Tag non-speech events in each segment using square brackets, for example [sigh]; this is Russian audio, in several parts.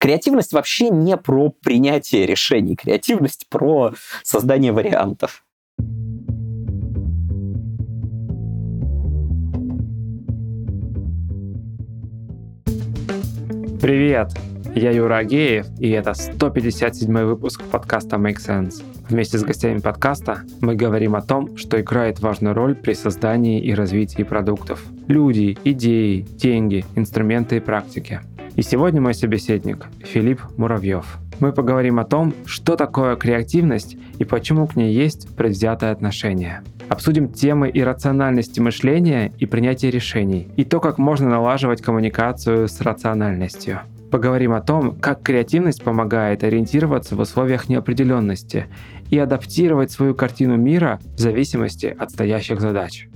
Креативность вообще не про принятие решений, креативность про создание вариантов. Привет! Я Юра Агеев, и это 157 выпуск подкаста Make Sense. Вместе с гостями подкаста мы говорим о том, что играет важную роль при создании и развитии продуктов. Люди, идеи, деньги, инструменты и практики. И сегодня мой собеседник Филипп Муравьев. Мы поговорим о том, что такое креативность и почему к ней есть предвзятое отношение. Обсудим темы иррациональности мышления и принятия решений, и то, как можно налаживать коммуникацию с рациональностью. Поговорим о том, как креативность помогает ориентироваться в условиях неопределенности и адаптировать свою картину мира в зависимости от стоящих задач.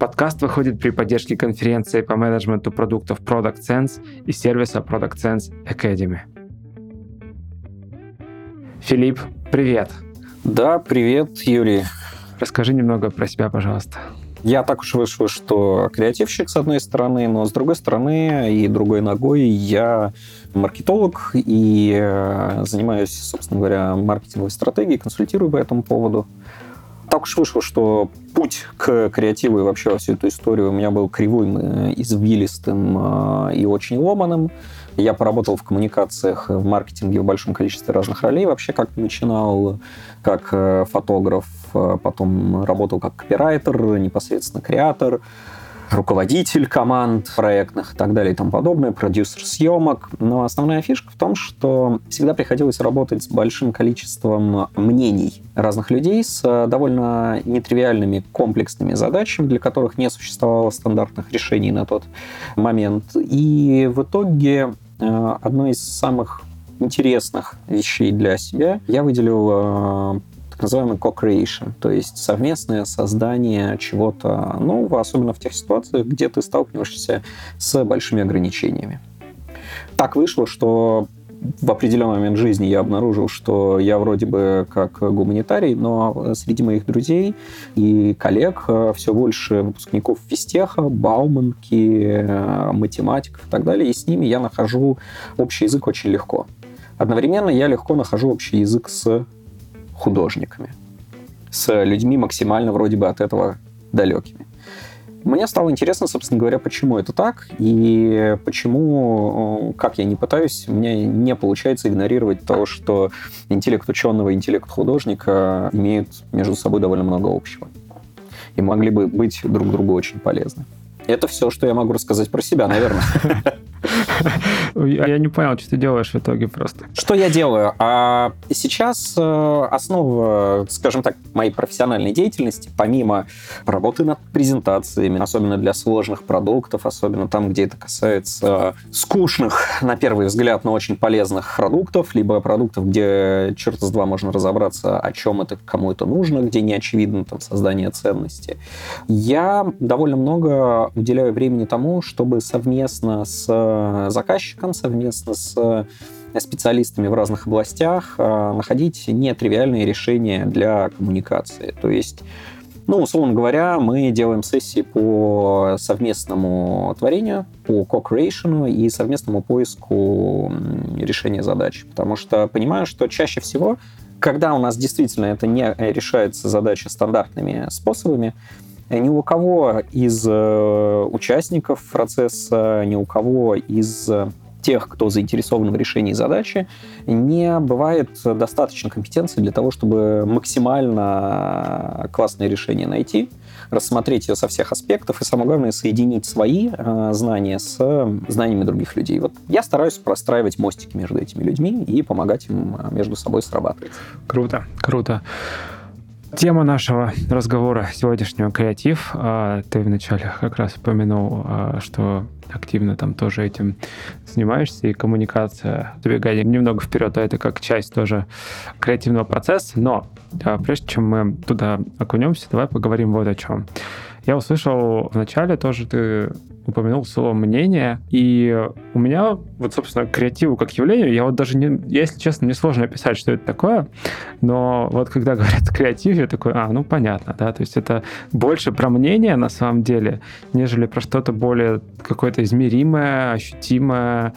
Подкаст выходит при поддержке конференции по менеджменту продуктов Product Sense и сервиса Product Sense Academy. Филипп, привет. Да, привет, Юрий. Расскажи немного про себя, пожалуйста. Я так уж вышел, что креативщик с одной стороны, но с другой стороны и другой ногой я маркетолог и э, занимаюсь, собственно говоря, маркетинговой стратегией, консультирую по этому поводу так уж вышло, что путь к креативу и вообще во всю эту историю у меня был кривым, извилистым э, и очень ломаным. Я поработал в коммуникациях, в маркетинге в большом количестве разных ролей. Вообще как начинал как э, фотограф, потом работал как копирайтер, непосредственно креатор, руководитель команд проектных и так далее и тому подобное, продюсер съемок. Но основная фишка в том, что всегда приходилось работать с большим количеством мнений разных людей с э, довольно нетривиальными комплексными задачами, для которых не существовало стандартных решений на тот момент. И в итоге э, одной из самых интересных вещей для себя я выделил э, называемый co-creation, то есть совместное создание чего-то нового, особенно в тех ситуациях, где ты сталкиваешься с большими ограничениями. Так вышло, что в определенный момент жизни я обнаружил, что я вроде бы как гуманитарий, но среди моих друзей и коллег э, все больше выпускников физтеха, бауманки, э, математиков и так далее, и с ними я нахожу общий язык очень легко. Одновременно я легко нахожу общий язык с художниками, с людьми максимально вроде бы от этого далекими. Мне стало интересно, собственно говоря, почему это так, и почему, как я не пытаюсь, мне не получается игнорировать то, что интеллект ученого и интеллект художника имеют между собой довольно много общего. И могли бы быть друг другу очень полезны. Это все, что я могу рассказать про себя, наверное. [laughs] [laughs] Я не понял, что ты делаешь в итоге просто. Что я делаю? А сейчас э, основа, скажем так, моей профессиональной деятельности, помимо работы над презентациями, особенно для сложных продуктов, особенно там, где это касается скучных, на первый взгляд, но очень полезных продуктов, либо продуктов, где черт с два можно разобраться, о чем это, кому это нужно, где не очевидно там создание ценности. Я довольно много уделяю времени тому, чтобы совместно с заказчиком, совместно с э, специалистами в разных областях э, находить нетривиальные решения для коммуникации. То есть ну, условно говоря, мы делаем сессии по совместному творению, по co-creation и совместному поиску решения задач. Потому что понимаю, что чаще всего, когда у нас действительно это не решается задача стандартными способами, ни у кого из э, участников процесса, ни у кого из тех, кто заинтересован в решении задачи, не бывает достаточно компетенции для того, чтобы максимально классное решение найти, рассмотреть ее со всех аспектов и, самое главное, соединить свои э, знания с знаниями других людей. Вот я стараюсь простраивать мостики между этими людьми и помогать им между собой срабатывать. Круто, круто. Тема нашего разговора сегодняшнего креатив. А, ты вначале как раз упомянул, а, что активно там тоже этим занимаешься, и коммуникация, забегание немного вперед, а это как часть тоже креативного процесса. Но прежде чем мы туда окунемся, давай поговорим вот о чем. Я услышал вначале тоже, ты упомянул слово «мнение», и у меня вот, собственно, креативу как явление, я вот даже, не, если честно, мне сложно описать, что это такое, но вот когда [laughs] говорят креатив, я такой, а, ну, понятно, да, то есть это больше про мнение на самом деле, нежели про что-то более какое-то измеримое, ощутимое,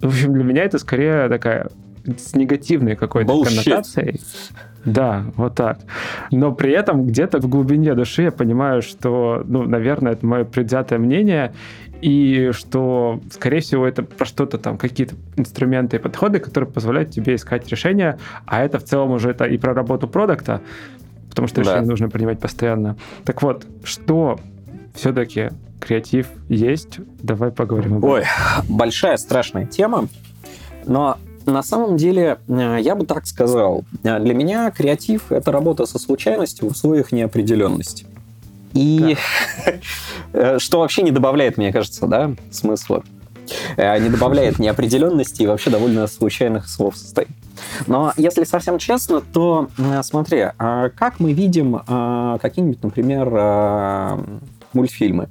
В общем, для меня это скорее такая с негативной какой-то Bullshit. коннотацией. Да, вот так. Но при этом где-то в глубине души я понимаю, что, ну, наверное, это мое предвзятое мнение, и что, скорее всего, это про что-то там, какие-то инструменты и подходы, которые позволяют тебе искать решения, а это в целом уже это и про работу продукта, потому что Да. решение нужно принимать постоянно. Так вот, что все-таки креатив есть? Давай поговорим об этом. Ой, большая страшная тема, но на самом деле э, я бы так сказал. Э, Для меня креатив — это работа со случайностью в условиях неопределенности. И [laughs] э, что вообще не добавляет, мне кажется, да, смысла. Не добавляет неопределенности и вообще довольно случайных слов состоит. Но если совсем честно, то смотри, а как мы видим какие-нибудь, например, мультфильмы,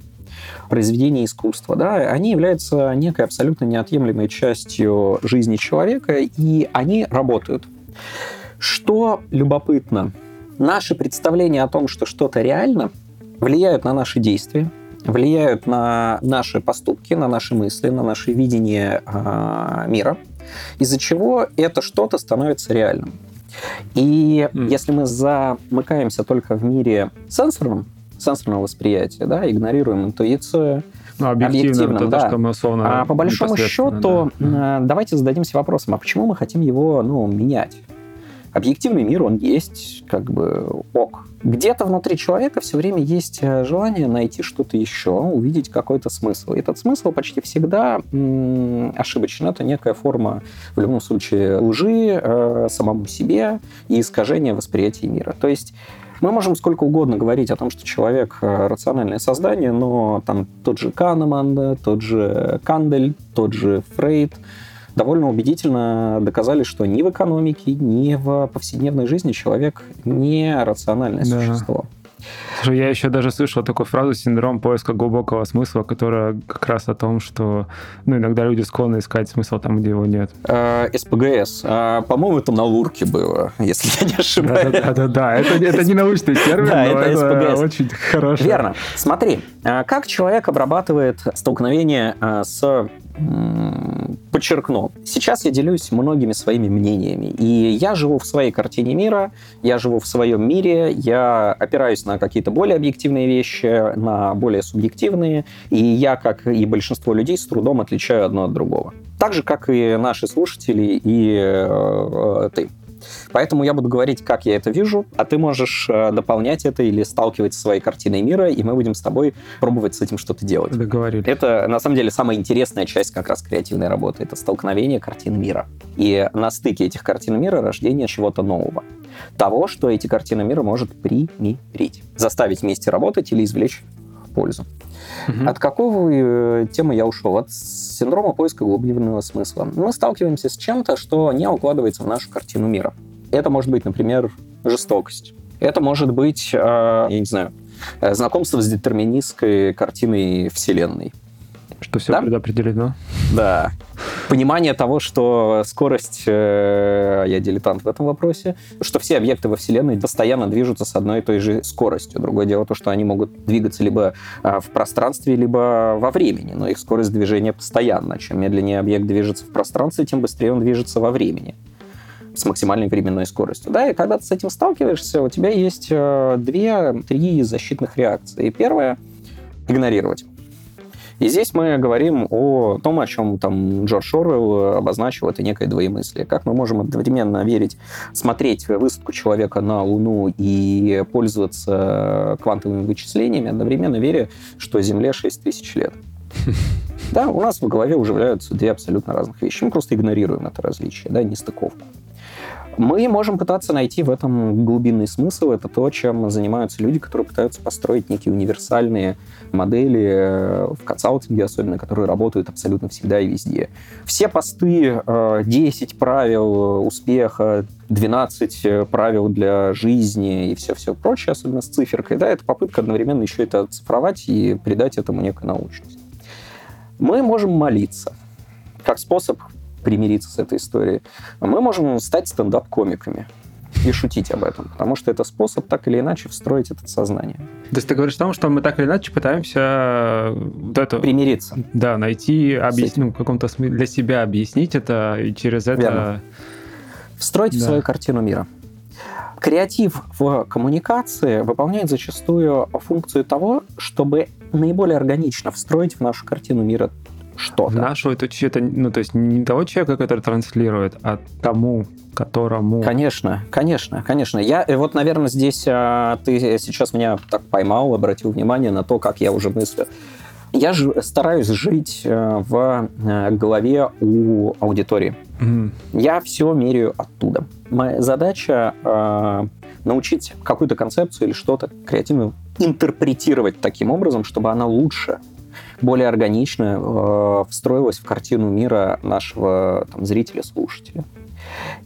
произведения искусства, да, они являются некой абсолютно неотъемлемой частью жизни человека, и они работают. Что любопытно, наши представления о том, что что-то реально, влияют на наши действия, влияют на наши поступки, на наши мысли, на наше видение а, мира, из-за чего это что-то становится реальным. И М. если мы замыкаемся только в мире сенсорном, сенсорного восприятия, да, игнорируем интуицию, Ну, объективно, это да. то, что мы условно а по большому счету, да. э, давайте зададимся вопросом, а почему мы хотим его ну, менять? Объективный мир, он есть, как бы ок. Где-то внутри человека все время есть э, желание найти что-то еще, увидеть какой-то смысл. И этот смысл почти всегда м, ошибочен. Это некая форма, в любом случае, лжи э, самому себе и искажения восприятия мира. То есть мы можем сколько угодно говорить о том, что человек э, рациональное создание, но там тот же Канеман, тот же Кандель, тот же Фрейд довольно убедительно доказали, что ни в экономике, ни в повседневной жизни человек не рациональное Да. существо. Слушай, я еще даже слышал такую фразу «синдром поиска глубокого смысла», которая как раз о том, что ну, иногда люди склонны искать смысл там, где его нет. Э, СПГС. А, По-моему, это на Лурке было, если я не ошибаюсь. Да-да-да, это, это не научный термин, Да, но это это, очень хорошо. Верно. Смотри, а, как человек обрабатывает столкновение а, с подчеркну, сейчас я делюсь многими своими мнениями, и я живу в своей картине мира, я живу в своем мире, я опираюсь на какие-то более объективные вещи, на более субъективные, и я, как и большинство людей, с трудом отличаю одно от другого. Так же, как и наши слушатели и э, э, ты. Поэтому я буду говорить, как я это вижу, а ты можешь э, дополнять это или сталкивать со своей картиной мира, и мы будем с тобой пробовать с этим что-то делать. Договорились. Это, на самом деле, самая интересная часть как раз креативной работы. Это столкновение картин мира. И на стыке этих картин мира рождение чего-то нового. Того, что эти картины мира может примирить. Заставить вместе работать или извлечь пользу. Мгм. От какого э, темы я ушел? От синдрома поиска глубинного смысла. Мы сталкиваемся с чем-то, что не укладывается в нашу картину мира. Это может быть, например, жестокость. Это может быть, э, я не знаю, э, знакомство с детерминистской картиной Вселенной. Что все Да? предопределено. Да. Понимание того, что скорость, э, я дилетант в этом вопросе, что все объекты во Вселенной постоянно движутся с одной и той же скоростью. Другое дело то, что они могут двигаться либо а, в пространстве, либо во времени, но их скорость движения постоянна. Чем медленнее объект движется в пространстве, тем быстрее он движется во времени с максимальной временной скоростью. Да, и когда ты с этим сталкиваешься, у тебя есть э, две-три защитных реакции. Первая — игнорировать. И здесь мы говорим о том, о чем там Джордж Орвелл обозначил, это некое двоемыслие. Как мы можем одновременно верить, смотреть высадку человека на Луну и пользоваться квантовыми вычислениями, одновременно веря, что Земле 6 тысяч лет. [laughs] Да, у нас в голове уживляются две абсолютно разных вещи. Мы просто игнорируем это различие, да, нестыковку. Мы можем пытаться найти в этом глубинный смысл. Это то, чем занимаются люди, которые пытаются построить некие универсальные модели э, в консалтинге особенно, которые работают абсолютно всегда и везде. Все посты, э, 10 правил успеха, 12 э, правил для жизни и все-все прочее, особенно с циферкой, да, это попытка одновременно еще это оцифровать и придать этому некую научность. Мы можем молиться как способ примириться с этой историей. Мы можем стать стендап-комиками. и шутить об этом, потому что это способ так или иначе встроить это в сознание. То есть ты говоришь о том, что мы так или иначе пытаемся вот это... Примириться. Да, найти, объяснить, ну, в каком-то смысле для себя объяснить это, и через это... Верно. Встроить в Да. свою картину мира. Креатив в коммуникации выполняет зачастую функцию того, чтобы наиболее органично встроить в нашу картину мира В что-то. нашу это чьи-то, ну, то есть не того человека, который транслирует, а тому, которому... Конечно, конечно, конечно. Я э, вот, наверное, здесь а, ты сейчас меня так поймал, обратил внимание на то, как я уже мыслю. Я же стараюсь жить э, в э, голове у аудитории. Мгм. Я все меряю оттуда. Моя задача э, научить какую-то концепцию или что-то креативно интерпретировать таким образом, чтобы она лучше, более органично э, встроилась в картину мира нашего там, зрителя-слушателя.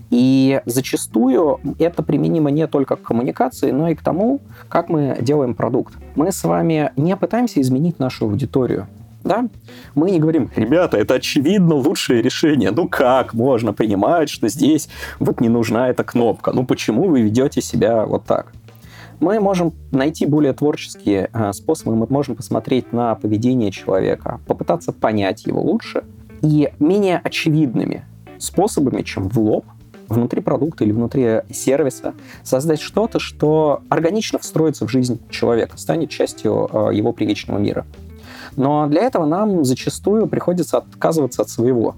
И зачастую это применимо не только к коммуникации, но и к тому, как мы делаем продукт. Мы с вами не пытаемся изменить нашу аудиторию. Да? Мы не говорим, ребята, это очевидно лучшее решение. Ну как можно понимать, что здесь вот не нужна эта кнопка? Ну почему вы ведете себя вот так? Мы можем найти более творческие э, способы, мы можем посмотреть на поведение человека, попытаться понять его лучше и менее очевидными способами, чем в лоб, внутри продукта или внутри сервиса, создать что-то, что органично встроится в жизнь человека, станет частью э, его привычного мира. Но для этого нам зачастую приходится отказываться от своего,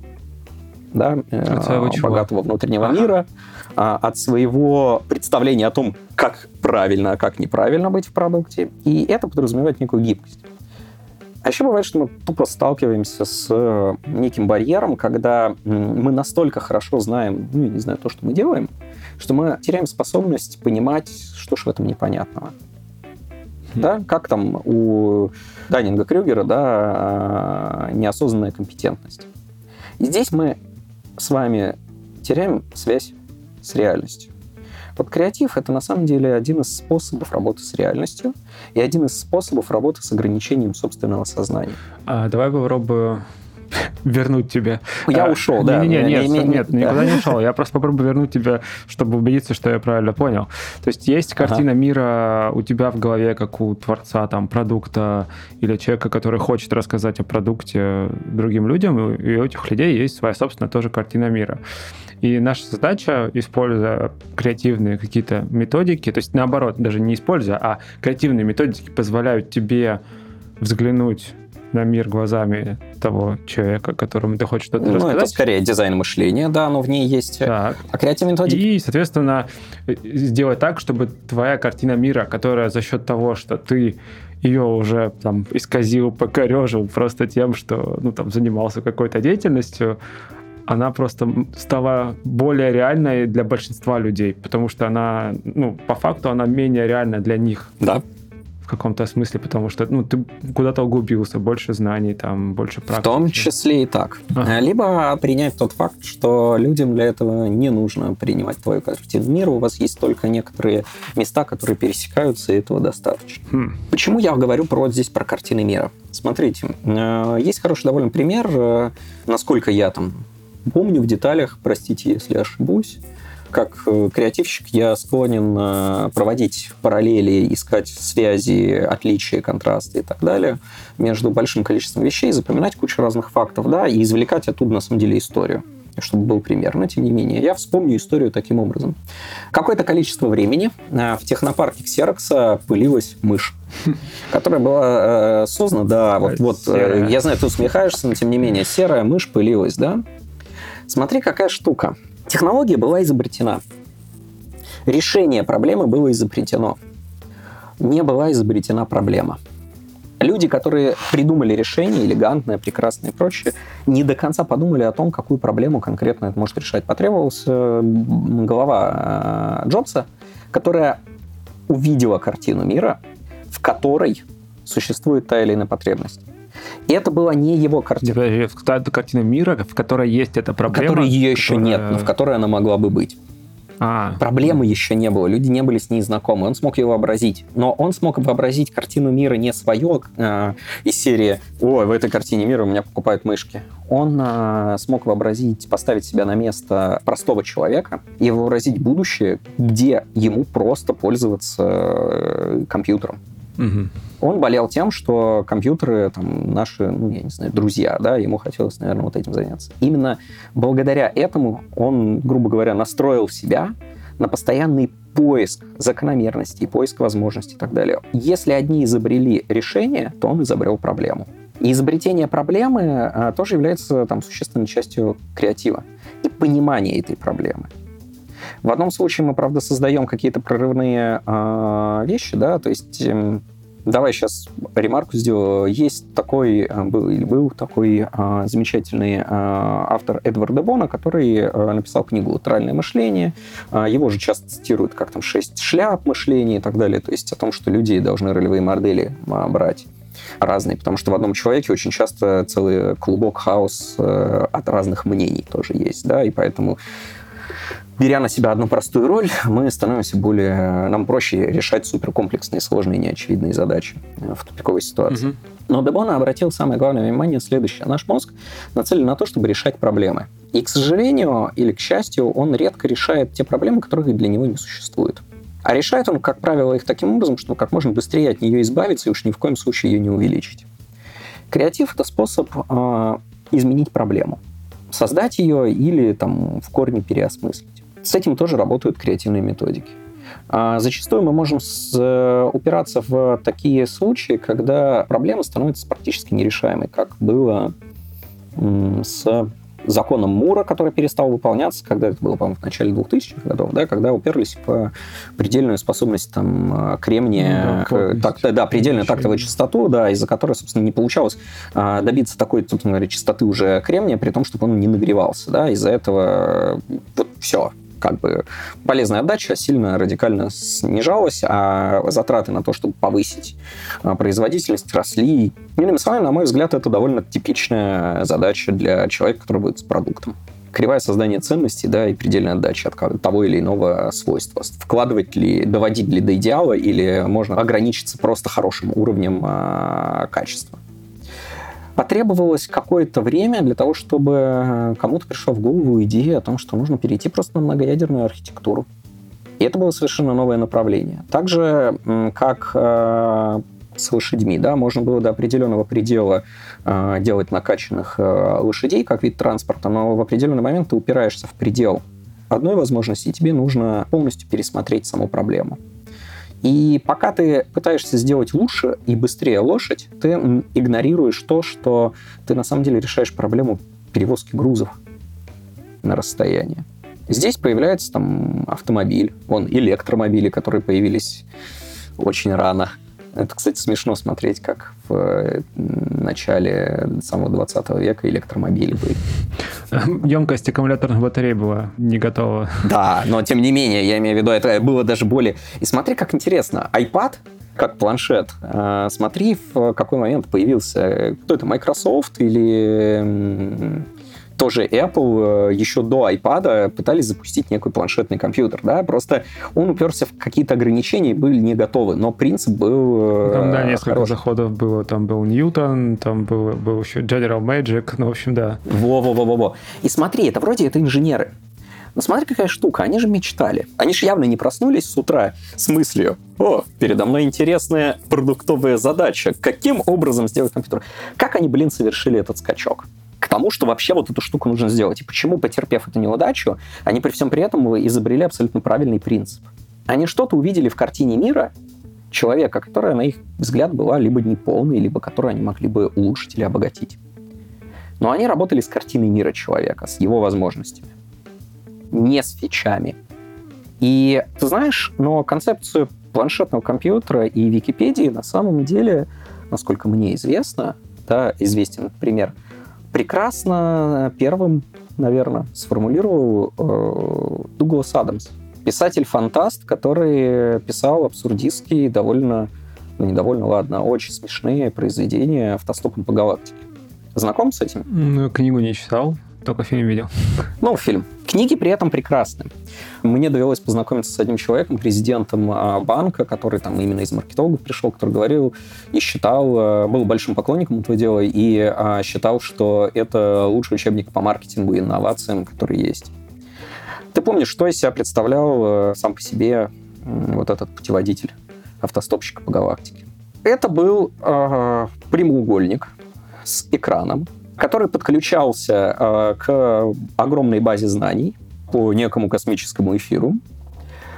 да, э, От своего чего? богатого внутреннего Ага. мира, а, от своего представления о том, как правильно, а как неправильно быть в продукте. И это подразумевает некую гибкость. А еще бывает, что мы тупо сталкиваемся с э, неким барьером, когда мы настолько хорошо знаем, ну, не знаю, то, что мы делаем, что мы теряем способность понимать, что ж в этом непонятного. Хм. Да, как там у Даннинга Крюгера, да, э, неосознанная компетентность. И здесь мы с вами теряем связь с реальностью. Вот креатив — это на самом деле один из способов работы с реальностью и один из способов работы с ограничением собственного сознания. А, давай попробую [laughs] вернуть тебя. Я А, ушел, да. Не, не, Не- нет, не- не- нет, да. никуда не [laughs] ушел. Я просто попробую вернуть тебя, чтобы убедиться, что я правильно понял. То есть есть Ага. картина мира у тебя в голове, как у творца там продукта или человека, который хочет рассказать о продукте другим людям, и у этих людей есть своя собственная тоже картина мира. И наша задача, используя креативные какие-то методики, то есть наоборот, даже не используя, а креативные методики позволяют тебе взглянуть на мир глазами того человека, которому ты хочешь что-то Ну, это рассказать. скорее дизайн мышления, да, но в ней есть... Так. А креативные методики... И, соответственно, э, сделать так, чтобы твоя картина мира, которая за счет того, что ты ее уже там исказил, покорежил просто тем, что ну, там, занимался какой-то деятельностью, она просто стала более реальной для большинства людей, потому что она, ну, по факту, она менее реальна для них Да, каком-то смысле, потому что, ну, ты куда-то углубился, больше знаний, там, больше в практики. том числе и так. Ага. Либо принять тот факт, что людям для этого не нужно принимать твою картину мира, у вас есть только некоторые места, которые пересекаются, и этого достаточно. Хм. Почему я говорю про здесь про картины мира? Смотрите, э, есть хороший довольно пример, э, насколько я там помню в деталях, простите, если ошибусь, как э, креативщик я склонен э, проводить параллели, искать связи, отличия, контрасты и так далее между большим количеством вещей, запоминать кучу разных фактов, да, и извлекать оттуда, на самом деле, историю чтобы был пример. Но, тем не менее, я вспомню историю таким образом. Какое-то количество времени э, в технопарке Ксерокса пылилась мышь, [laughs] которая была создана, да, вот, вот я знаю, ты усмехаешься, но, тем не менее, серая мышь пылилась, да. Смотри, какая штука. Технология была изобретена. Решение проблемы было изобретено. Не была изобретена проблема. Люди, которые придумали решение, элегантное, прекрасное и прочее, не до конца подумали о том, какую проблему конкретно это может решать. Потребовалась голова э, Джобса, которая увидела картину мира, в которой существует та или иная потребность. И это была не его картина, в- Та картина мира, в которой есть эта в проблема. которой ее еще которая- нет, но в которой она могла бы быть. А. Проблемы еще не было, люди не были с ней знакомы, он смог ее вообразить. Но он смог вообразить картину мира не свою э, из серии «Ой, в этой картине мира у меня покупают мышки». Он э, смог вообразить, поставить себя на место простого человека и вообразить будущее, где ему просто пользоваться э, компьютером. Угу. Он болел тем, что компьютеры там наши, ну, я не знаю, друзья, да, ему хотелось, наверное, вот этим заняться. Именно благодаря этому он, грубо говоря, настроил себя на постоянный поиск закономерностей, поиск возможностей и так далее. Если одни изобрели решение, то он изобрел проблему. И изобретение проблемы а, тоже является там существенной частью креатива и понимания этой проблемы. В одном случае мы, правда, создаем какие-то прорывные э, вещи, да, то есть э, давай сейчас ремарку сделаю. Есть такой, э, был, был такой э, замечательный э, автор Эдвард Бона, который э, написал книгу «Латеральное мышление». Э, его же часто цитируют как там «Шесть шляп мышления» и так далее, то есть о том, что люди должны ролевые модели э, брать разные, потому что в одном человеке очень часто целый клубок хаос э, от разных мнений тоже есть, да, и поэтому беря на себя одну простую роль, мы становимся более... Нам проще решать суперкомплексные, сложные, неочевидные задачи в тупиковой ситуации. Угу. Но Дебона обратил самое главное внимание следующее. Наш мозг нацелен на то, чтобы решать проблемы. И, к сожалению или к счастью, он редко решает те проблемы, которых для него не существует. А решает он, как правило, их таким образом, чтобы как можно быстрее от нее избавиться и уж ни в коем случае ее не увеличить. Креатив — это способ э, изменить проблему. Создать ее или там, в корне переосмыслить. С этим тоже работают креативные методики. А зачастую мы можем с, э, упираться в такие случаи, когда проблема становится практически нерешаемой, как было с законом Мура, который перестал выполняться, когда это было, по-моему, в начале 2000-х годов, да, когда уперлись в предельную способность там, кремния, ну, да, так, да, предельную тактовую частоту, да, из-за которой, собственно, не получалось а, добиться такой, собственно говоря, частоты уже кремния, при том, чтобы он не нагревался, да, из-за этого вот все, как бы полезная отдача сильно радикально снижалась, а затраты на то, чтобы повысить а, производительность, росли. Иными словами, на мой взгляд, это довольно типичная задача для человека, который будет с продуктом кривая создания ценностей, да, и предельная отдача от того или иного свойства. Вкладывать ли, доводить ли до идеала, или можно ограничиться просто хорошим уровнем э, качества. Потребовалось какое-то время для того, чтобы э, кому-то пришла в голову идея о том, что нужно перейти просто на многоядерную архитектуру. И это было совершенно новое направление. Также, как э, с лошадьми, да, можно было до определенного предела э, делать накачанных э, лошадей как вид транспорта, но в определенный момент ты упираешься в предел одной возможности, и тебе нужно полностью пересмотреть саму проблему. И пока ты пытаешься сделать лучше и быстрее лошадь, ты игнорируешь то, что ты на самом деле решаешь проблему перевозки грузов на расстояние. Здесь появляется там автомобиль, вон электромобили, которые появились очень рано. Это, кстати, смешно смотреть, как в э, начале самого 20 века электромобили были. [laughs] Емкость аккумуляторных батарей была не готова. Да, но тем не менее, я имею в виду, это было даже более... И смотри, как интересно, iPad как планшет. Э, смотри, в какой момент появился, кто это, Microsoft или тоже Apple э, еще до iPad пытались запустить некий планшетный компьютер, да, просто он уперся в какие-то ограничения и были не готовы, но принцип был э, Там, да, несколько хороший. заходов было, там был Ньютон, там был, был еще General Magic, ну, в общем, да. Во-во-во-во-во. И смотри, это вроде это инженеры, но смотри, какая штука, они же мечтали. Они же явно не проснулись с утра с мыслью, о, передо мной интересная продуктовая задача, каким образом сделать компьютер. Как они, блин, совершили этот скачок? Тому, что вообще вот эту штуку нужно сделать. И почему, потерпев эту неудачу, они при всем при этом изобрели абсолютно правильный принцип. Они что-то увидели в картине мира человека, которая, на их взгляд, была либо неполной, либо которую они могли бы улучшить или обогатить. Но они работали с картиной мира человека, с его возможностями. Не с фичами. И ты знаешь, но концепцию планшетного компьютера и Википедии на самом деле, насколько мне известно, да, известен пример – прекрасно первым, наверное, сформулировал э, Дуглас Адамс. Писатель-фантаст, который писал абсурдистские, довольно, ну не довольно, ладно, очень смешные произведения автостопом по галактике. Знаком с этим? Ну, книгу не читал. Только фильм видел. Ну, фильм. Книги при этом прекрасны. Мне довелось познакомиться с одним человеком, президентом а, банка, который там именно из маркетологов пришел, который говорил и считал, а, был большим поклонником этого дела и а, считал, что это лучший учебник по маркетингу и инновациям, который есть. Ты помнишь, что из себя представлял сам по себе вот этот путеводитель автостопщика по галактике? Это был э, прямоугольник с экраном, который подключался э, к огромной базе знаний по некому космическому эфиру,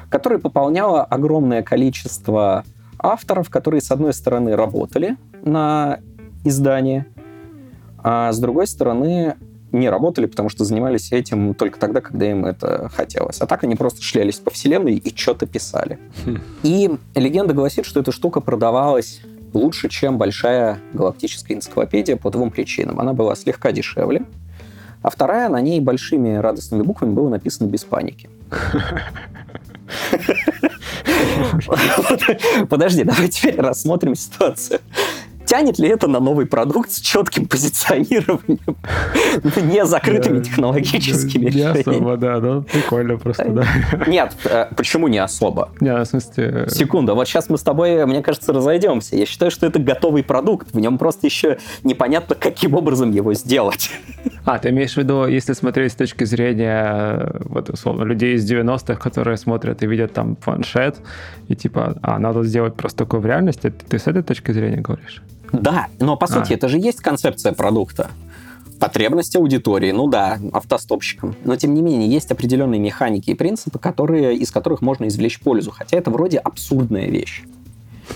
который пополняло огромное количество авторов, которые, с одной стороны, работали на издание, а с другой стороны, не работали, потому что занимались этим только тогда, когда им это хотелось. А так они просто шлялись по вселенной и что-то писали. Хм. И легенда гласит, что эта штука продавалась лучше, чем большая галактическая энциклопедия по двум причинам. Она была слегка дешевле, а вторая, на ней большими радостными буквами было написано «без паники». [laughs] [laughs] Подожди, давай теперь рассмотрим ситуацию тянет ли это на новый продукт с четким позиционированием, [laughs] не закрытыми технологическими решениями? Не особо, да, ну прикольно просто, да. [laughs] Нет, э, почему не особо? Не, в смысле... Э, Секунду, вот сейчас мы с тобой, мне кажется, разойдемся. Я считаю, что это готовый продукт, в нем просто еще непонятно, каким образом его сделать. [laughs] А, ты имеешь в виду, если смотреть с точки зрения, вот, условно, людей из 90-х, которые смотрят и видят там планшет, и типа, а, надо сделать просто такое в реальности, ты с этой точки зрения говоришь? Да, но по сути а. это же есть концепция продукта. Потребности аудитории, ну да, автостопщикам. Но тем не менее, есть определенные механики и принципы, которые, из которых можно извлечь пользу. Хотя это вроде абсурдная вещь.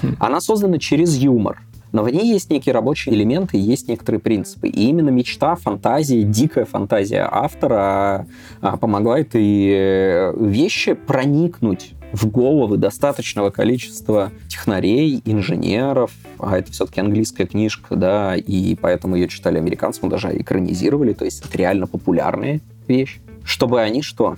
Хм. Она создана через юмор. Но в ней есть некие рабочие элементы, есть некоторые принципы. И именно мечта, фантазия, дикая фантазия автора а, помогла этой э, вещи проникнуть в головы достаточного количества технарей, инженеров, а это все-таки английская книжка, да, и поэтому ее читали американцы, мы даже экранизировали, то есть это реально популярная вещь, чтобы они что?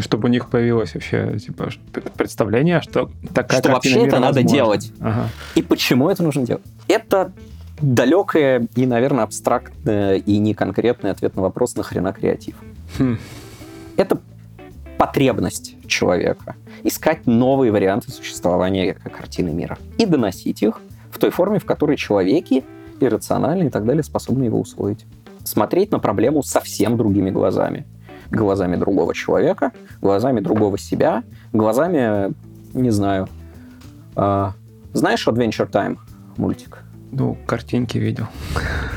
Чтобы у них появилось вообще типа представление, что такая Что вообще это надо делать. Ага. И почему это нужно делать? Это далекое и, наверное, абстрактное и не конкретный ответ на вопрос «нахрена креатив?». Хм. Это потребность человека искать новые варианты существования картины мира и доносить их в той форме, в которой человеки иррациональные и так далее способны его усвоить. Смотреть на проблему совсем другими глазами. Глазами другого человека, глазами другого себя, глазами, не знаю, э, знаешь Adventure Time мультик? Ну, картинки видел.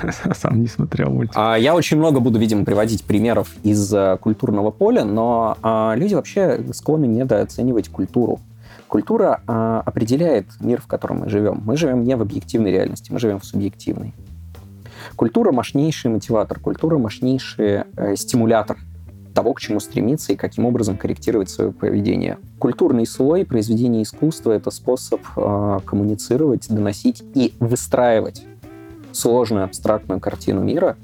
[laughs] Сам не смотрел мультик. А, я очень много буду, видимо, приводить примеров из а, культурного поля, но а, люди вообще склонны недооценивать культуру. Культура а, определяет мир, в котором мы живем. Мы живем не в объективной реальности, мы живем в субъективной. Культура мощнейший мотиватор, культура мощнейший э, стимулятор того, к чему стремиться и каким образом корректировать свое поведение. Культурный слой произведения искусства — это способ э, коммуницировать, доносить и выстраивать сложную абстрактную картину мира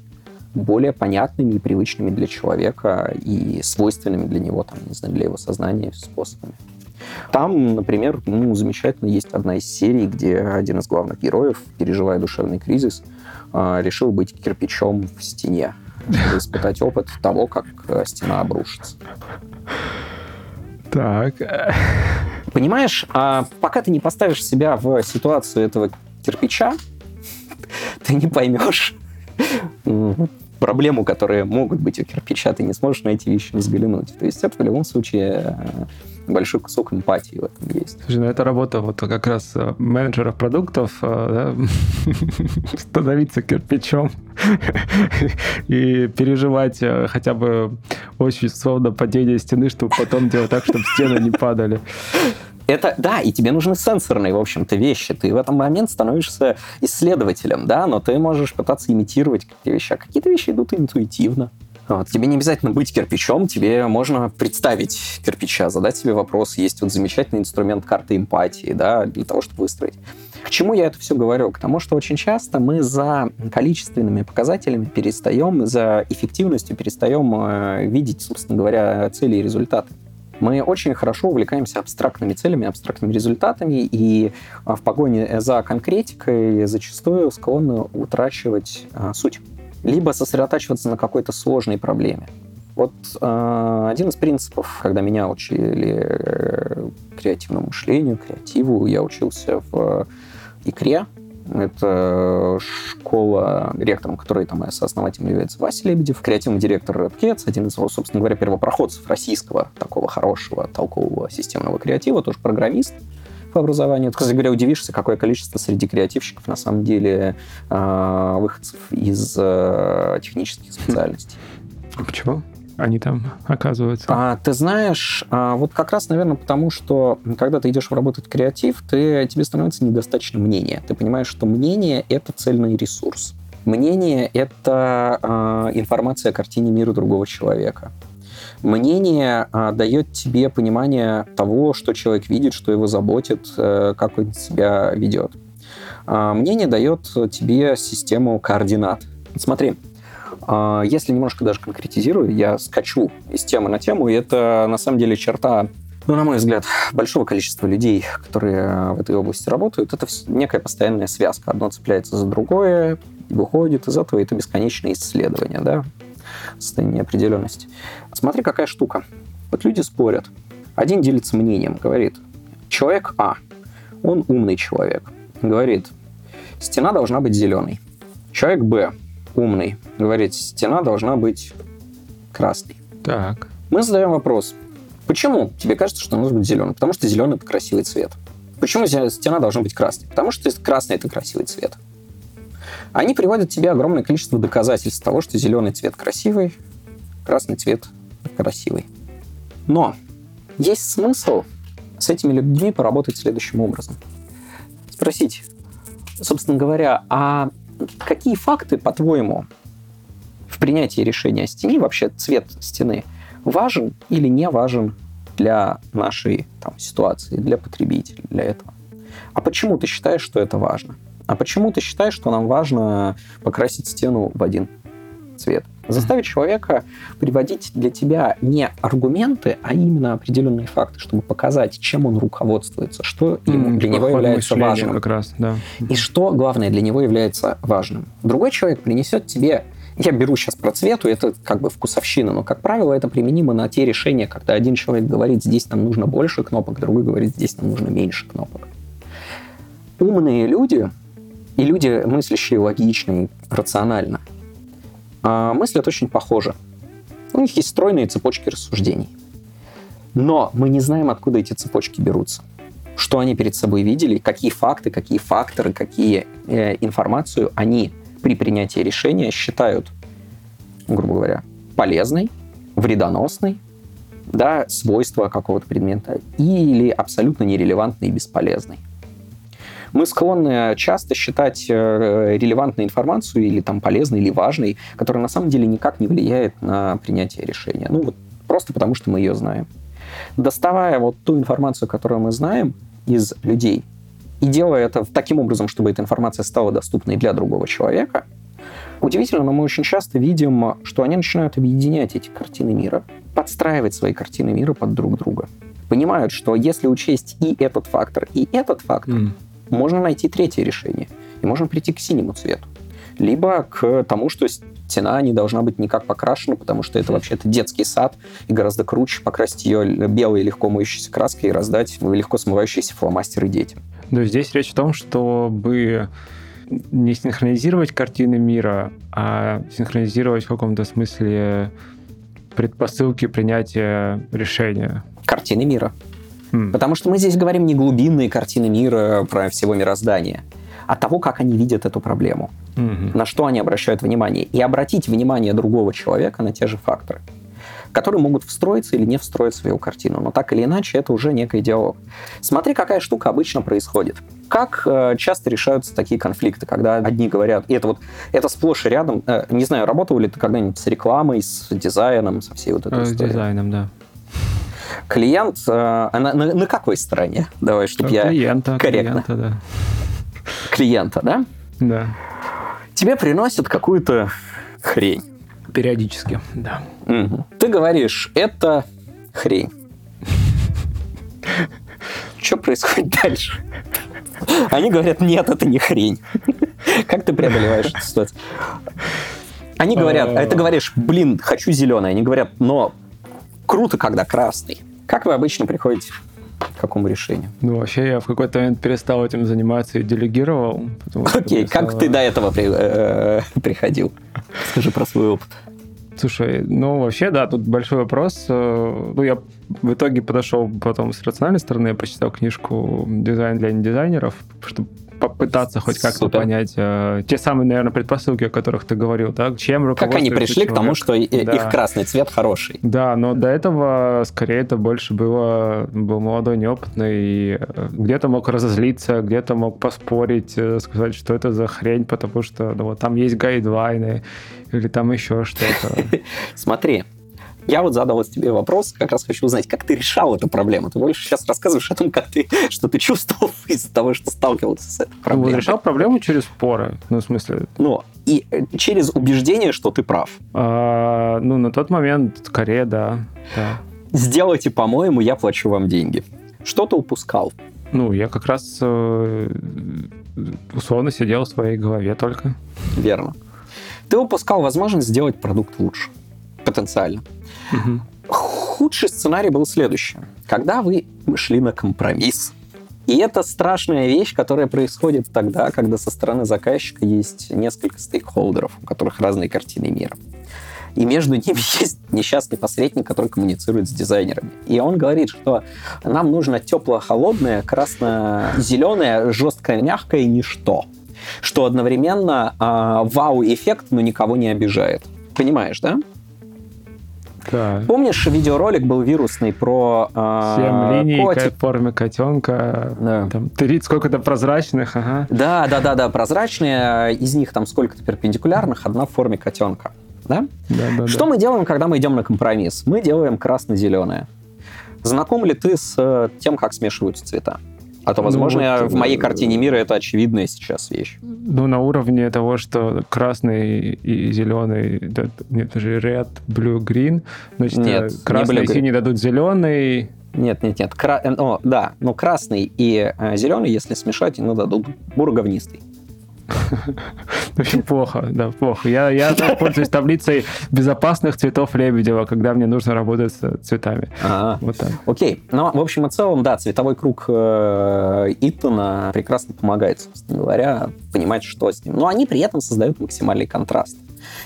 более понятными и привычными для человека и свойственными для него, там, не знаю, для его сознания способами. Там, например, ну, замечательно есть одна из серий, где один из главных героев, переживая душевный кризис, э, решил быть кирпичом в стене чтобы испытать опыт того, как э, стена обрушится. Так. Понимаешь, а пока ты не поставишь себя в ситуацию этого кирпича, ты не поймешь проблему, которые могут быть у кирпича, ты не сможешь на эти вещи взглянуть. То есть это в любом случае э, большой кусок эмпатии в этом есть. Слушай, ну это работа вот как раз э, менеджеров продуктов, э, да? [laughs] становиться кирпичом [laughs] и переживать э, хотя бы очень словно падение стены, чтобы потом делать так, чтобы стены не падали. Это, да, и тебе нужны сенсорные, в общем-то, вещи. Ты в этом момент становишься исследователем, да, но ты можешь пытаться имитировать какие-то вещи, а какие-то вещи идут интуитивно. Вот. Тебе не обязательно быть кирпичом, тебе можно представить кирпича, задать себе вопрос. Есть вот замечательный инструмент карты эмпатии, да, для того, чтобы выстроить. К чему я это все говорю? К тому, что очень часто мы за количественными показателями перестаем, за эффективностью перестаем э, видеть, собственно говоря, цели и результаты. Мы очень хорошо увлекаемся абстрактными целями, абстрактными результатами, и а, в погоне за конкретикой зачастую склонны утрачивать а, суть. Либо сосредотачиваться на какой-то сложной проблеме. Вот э, один из принципов, когда меня учили э, креативному мышлению, креативу, я учился в икре. Это школа, ректором которой там сооснователем является Вася Лебедев, креативный директор Red один из, собственно говоря, первопроходцев российского такого хорошего, толкового системного креатива, тоже программист по образованию. Кстати говоря, удивишься, какое количество среди креативщиков на самом деле э, выходцев из э, технических специальностей. Почему? они там оказываются? А, ты знаешь, а, вот как раз, наверное, потому что, когда ты идешь работать в креатив, ты, тебе становится недостаточно мнения. Ты понимаешь, что мнение — это цельный ресурс. Мнение — это а, информация о картине мира другого человека. Мнение а, дает тебе понимание того, что человек видит, что его заботит, а, как он себя ведет. А, мнение дает тебе систему координат. Смотри, а, если немножко даже конкретизирую, я скачу из темы на тему, и это на самом деле черта ну, на мой взгляд, большого количества людей, которые в этой области работают, это некая постоянная связка. Одно цепляется за другое, выходит из этого, это бесконечное исследование, да, состояние неопределенности. Смотри, какая штука. Вот люди спорят. Один делится мнением, говорит, человек А, он умный человек, говорит, стена должна быть зеленой. Человек Б, умный, говорит, стена должна быть красной. Так. Мы задаем вопрос, почему тебе кажется, что она должна быть зеленой? Потому что зеленый — это красивый цвет. Почему стена должна быть красной? Потому что красный — это красивый цвет. Они приводят тебе огромное количество доказательств того, что зеленый цвет красивый, красный цвет красивый. Но есть смысл с этими людьми поработать следующим образом. Спросить, собственно говоря, а какие факты, по-твоему, в принятии решения о стене, вообще цвет стены, важен или не важен для нашей там, ситуации, для потребителя, для этого? А почему ты считаешь, что это важно? А почему ты считаешь, что нам важно покрасить стену в один цвет? Заставить человека приводить для тебя не аргументы, а именно определенные факты, чтобы показать, чем он руководствуется, что ему, для него является важным. Как раз, да. И что, главное, для него является важным. Другой человек принесет тебе я беру сейчас про цвету, это как бы вкусовщина, но, как правило, это применимо на те решения, когда один человек говорит, здесь нам нужно больше кнопок, другой говорит, здесь нам нужно меньше кнопок. Умные люди и люди, мыслящие логично рационально – а, мыслят очень похоже. У них есть стройные цепочки рассуждений. Но мы не знаем, откуда эти цепочки берутся. Что они перед собой видели, какие факты, какие факторы, какие э, информацию они при принятии решения считают, грубо говоря, полезной, вредоносной, да, свойства какого-то предмета, или абсолютно нерелевантной и бесполезной. Мы склонны часто считать э, релевантной информацию или там полезной, или важной, которая на самом деле никак не влияет на принятие решения. Ну вот просто потому, что мы ее знаем. Доставая вот ту информацию, которую мы знаем из людей, и делая это таким образом, чтобы эта информация стала доступной для другого человека, удивительно, но мы очень часто видим, что они начинают объединять эти картины мира, подстраивать свои картины мира под друг друга. Понимают, что если учесть и этот фактор, и этот фактор, mm можно найти третье решение. И можно прийти к синему цвету. Либо к тому, что стена не должна быть никак покрашена, потому что это вообще-то детский сад, и гораздо круче покрасить ее белой легко моющейся краской и раздать легко смывающиеся фломастеры детям. Но здесь речь в том, чтобы не синхронизировать картины мира, а синхронизировать в каком-то смысле предпосылки принятия решения. Картины мира. Mm. Потому что мы здесь говорим не глубинные картины мира про всего мироздания, а того, как они видят эту проблему, mm-hmm. на что они обращают внимание, и обратить внимание другого человека на те же факторы которые могут встроиться или не встроиться в его картину. Но так или иначе, это уже некий диалог. Смотри, какая штука обычно происходит. Как э, часто решаются такие конфликты, когда одни говорят, и это вот это сплошь и рядом, э, не знаю, работал ли ты когда-нибудь с рекламой, с дизайном, со всей вот этой э, историей? С дизайном, да клиент, э, на, на, на какой стороне? Давай, чтобы я клиента, корректно. Клиента, да. Клиента, да? Да. Тебе приносят какую-то хрень. Периодически, да. Угу. Ты говоришь, это хрень. Что происходит дальше? Они говорят, нет, это не хрень. Как ты преодолеваешь эту ситуацию? Они говорят, а ты говоришь, блин, хочу зеленый. Они говорят, но круто, когда красный. Как вы обычно приходите к какому решению? Ну, вообще, я в какой-то момент перестал этим заниматься и делегировал. Окей, как стало... ты до этого при, э, [laughs] приходил? Скажи про свой опыт. Слушай, ну вообще, да, тут большой вопрос. Э, ну, я в итоге подошел потом с рациональной стороны, я прочитал книжку «Дизайн для недизайнеров», чтобы попытаться хоть как-то понять э, те самые, наверное, предпосылки, о которых ты говорил, да, чем Как они пришли человек. к тому, что да. их красный цвет хороший. Да, но до этого скорее это больше было, был молодой, неопытный, и э, где-то мог разозлиться, где-то мог поспорить, э, сказать, что это за хрень, потому что ну, вот, там есть гайдлайны или там еще что-то. [laughs] Смотри, я вот задал тебе вопрос, как раз хочу узнать, как ты решал эту проблему. Ты больше сейчас рассказываешь о том, как ты, [laughs] что ты чувствовал [laughs] из-за того, что сталкивался с этой проблемой. Ну, решал проблему через споры, ну, в смысле... Ну, и э, через убеждение, что ты прав. А, ну, на тот момент, скорее, да. да. Сделайте, по-моему, я плачу вам деньги. Что ты упускал? Ну, я как раз э, условно сидел в своей голове только. Верно. Ты упускал возможность сделать продукт лучше. Потенциально. Угу. Худший сценарий был следующий. Когда вы шли на компромисс, и это страшная вещь, которая происходит тогда, когда со стороны заказчика есть несколько стейкхолдеров, у которых разные картины мира. И между ними [laughs] есть несчастный посредник, который коммуницирует с дизайнерами. И он говорит, что нам нужно тепло-холодное, красно-зеленое, жесткое, мягкое ничто. Что одновременно э, вау-эффект, но никого не обижает. Понимаешь, да? Да. Помнишь, видеоролик был вирусный про э, Семь линий котик? в форме котенка. Да. Там, сколько-то прозрачных, ага. Да, да, да, да, прозрачные. Из них там сколько-то перпендикулярных, одна в форме котенка. Да? Да, да, Что да. мы делаем, когда мы идем на компромисс? Мы делаем красно-зеленое. Знаком ли ты с э, тем, как смешиваются цвета? А то, возможно, ну, вот, в моей картине мира это очевидная сейчас вещь. Ну, на уровне того, что красный и зеленый, нет, даже red, blue, green, значит, нет, красный не и синий дадут зеленый, нет, нет, нет. Кра... О, да, но красный и э, зеленый, если смешать, ну дадут буро-говнистый. В общем, плохо, да, плохо. Я, я пользуюсь таблицей безопасных цветов Лебедева, когда мне нужно работать с цветами. А, вот так. Окей. Ну, в общем и целом, да, цветовой круг э, Иттона прекрасно помогает, собственно говоря, понимать, что с ним. Но они при этом создают максимальный контраст.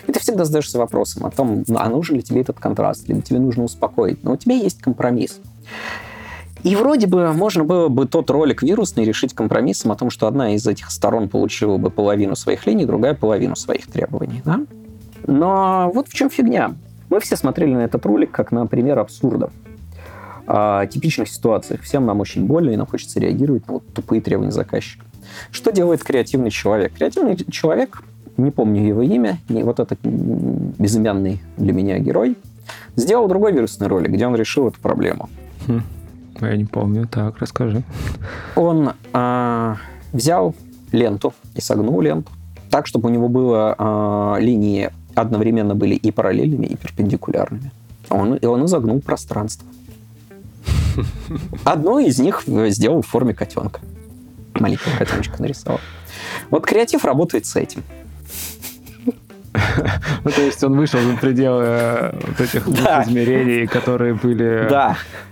И ты всегда задаешься вопросом о том, а нужен ли тебе этот контраст, либо тебе нужно успокоить. Но у тебя есть компромисс. И вроде бы можно было бы тот ролик вирусный решить компромиссом о том, что одна из этих сторон получила бы половину своих линий, другая половину своих требований. Да? Но вот в чем фигня. Мы все смотрели на этот ролик как на пример абсурда. О типичных ситуациях. Всем нам очень больно, и нам хочется реагировать на вот тупые требования заказчика. Что делает креативный человек? Креативный человек, не помню его имя, не вот этот безымянный для меня герой, сделал другой вирусный ролик, где он решил эту проблему. Хм. Я не помню. Так, расскажи. Он а, взял ленту и согнул ленту так, чтобы у него было а, линии одновременно были и параллельными, и перпендикулярными. Он, и он изогнул пространство. Одно из них сделал в форме котенка. Маленького котеночка нарисовал. Вот креатив работает с этим. [laughs] Ну, то есть он вышел за пределы э, вот этих двух измерений, которые были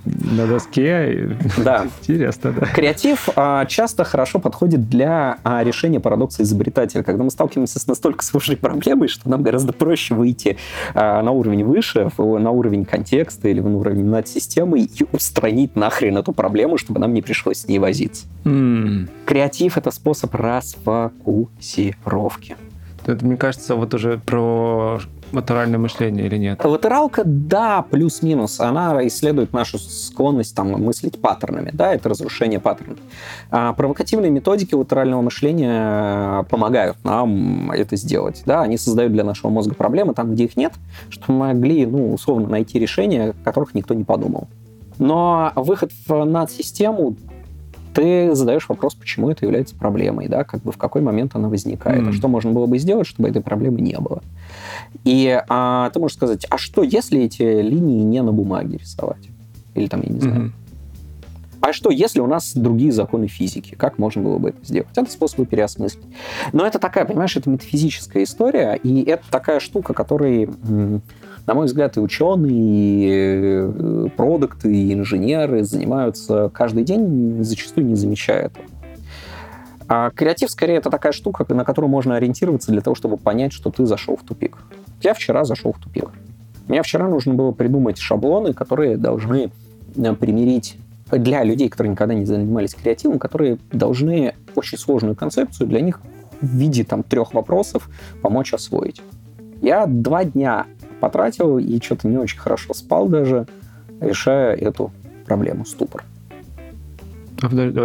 на доске. Да. [laughs] Интересно, да. Kреатив а, часто хорошо подходит для а, решения парадокса изобретателя. Когда мы сталкиваемся с настолько сложной проблемой, что нам гораздо проще выйти а, на уровень выше, на уровень контекста или на уровень над системой и устранить нахрен эту проблему, чтобы нам не пришлось с ней возиться. Креатив — это способ расфокусировки. Это, мне кажется, вот уже про латеральное мышление или нет? Латералка, да, плюс-минус. Она исследует нашу склонность там, мыслить паттернами. Да, это разрушение паттернов. А провокативные методики латерального мышления помогают нам это сделать. Да, они создают для нашего мозга проблемы там, где их нет, чтобы мы могли, ну, условно, найти решения, которых никто не подумал. Но выход в надсистему ты задаешь вопрос, почему это является проблемой, да, как бы в какой момент она возникает, mm. а что можно было бы сделать, чтобы этой проблемы не было. И а, ты можешь сказать, а что, если эти линии не на бумаге рисовать? Или там, я не знаю. Mm-hmm. А что, если у нас другие законы физики? Как можно было бы это сделать? Это способы переосмыслить. Но это такая, понимаешь, это метафизическая история, и это такая штука, которой, на мой взгляд, и ученые, и э, продукты, и инженеры занимаются каждый день, зачастую не замечая этого. А креатив, скорее, это такая штука, на которую можно ориентироваться для того, чтобы понять, что ты зашел в тупик. Я вчера зашел в тупик. Мне вчера нужно было придумать шаблоны, которые должны э, примирить для людей, которые никогда не занимались креативом, которые должны очень сложную концепцию для них в виде там трех вопросов помочь освоить. Я два дня потратил и что-то не очень хорошо спал даже, решая эту проблему, ступор.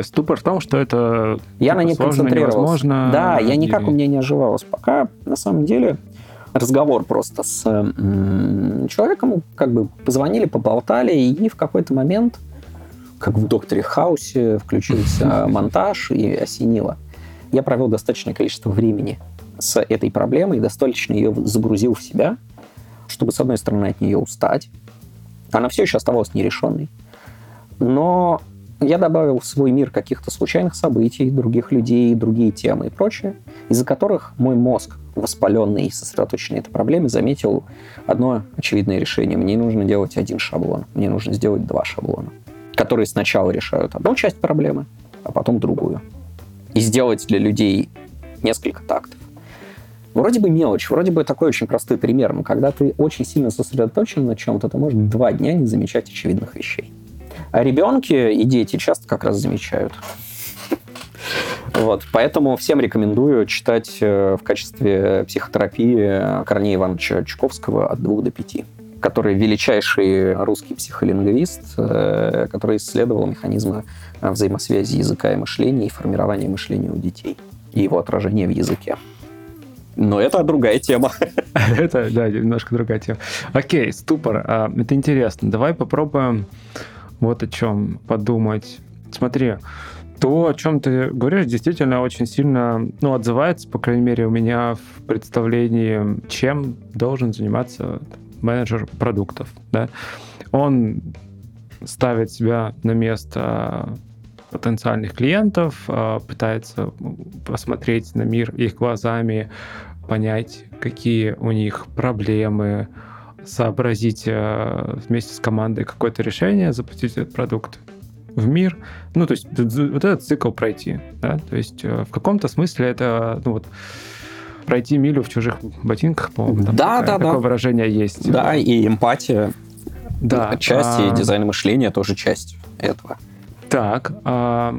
Ступор в том, что это Я на ней концентрировался. Невозможно, да, я никак у меня не оживалось. Пока, на самом деле, разговор просто с м- человеком, как бы позвонили, поболтали, и в какой-то момент, как в «Докторе Хаусе», включился [laughs] монтаж и осенило. Я провел достаточное количество времени с этой проблемой, достаточно ее загрузил в себя, чтобы, с одной стороны, от нее устать. Она все еще оставалась нерешенной. Но я добавил в свой мир каких-то случайных событий, других людей, другие темы и прочее, из-за которых мой мозг, воспаленный и сосредоточенный на этой проблеме, заметил одно очевидное решение. Мне не нужно делать один шаблон, мне нужно сделать два шаблона, которые сначала решают одну часть проблемы, а потом другую. И сделать для людей несколько тактов. Вроде бы мелочь, вроде бы такой очень простой пример, но когда ты очень сильно сосредоточен на чем-то, ты можешь два дня не замечать очевидных вещей. А ребенки и дети часто как раз замечают. Вот, поэтому всем рекомендую читать э, в качестве психотерапии Корнея Ивановича Чуковского «От двух до пяти», который величайший русский психолингвист, э, который исследовал механизмы взаимосвязи языка и мышления и формирования мышления у детей и его отражение в языке. Но это другая тема. [laughs] Это, да, немножко другая тема. Окей, ступор. А, это интересно. Давай попробуем вот о чем подумать. Смотри, то, о чем ты говоришь, действительно очень сильно ну, отзывается, по крайней мере, у меня в представлении, чем должен заниматься менеджер продуктов. Да? Он ставит себя на место потенциальных клиентов, а, пытается посмотреть на мир их глазами, понять, какие у них проблемы, сообразить э, вместе с командой какое-то решение, запустить этот продукт в мир. Ну, то есть вот этот цикл пройти, да, то есть э, в каком-то смысле это, ну вот, пройти милю в чужих ботинках, по-моему, там да, такая, да, такое да. выражение есть. Да, и эмпатия. Да. Часть а... и дизайн мышления тоже часть этого. Так, а...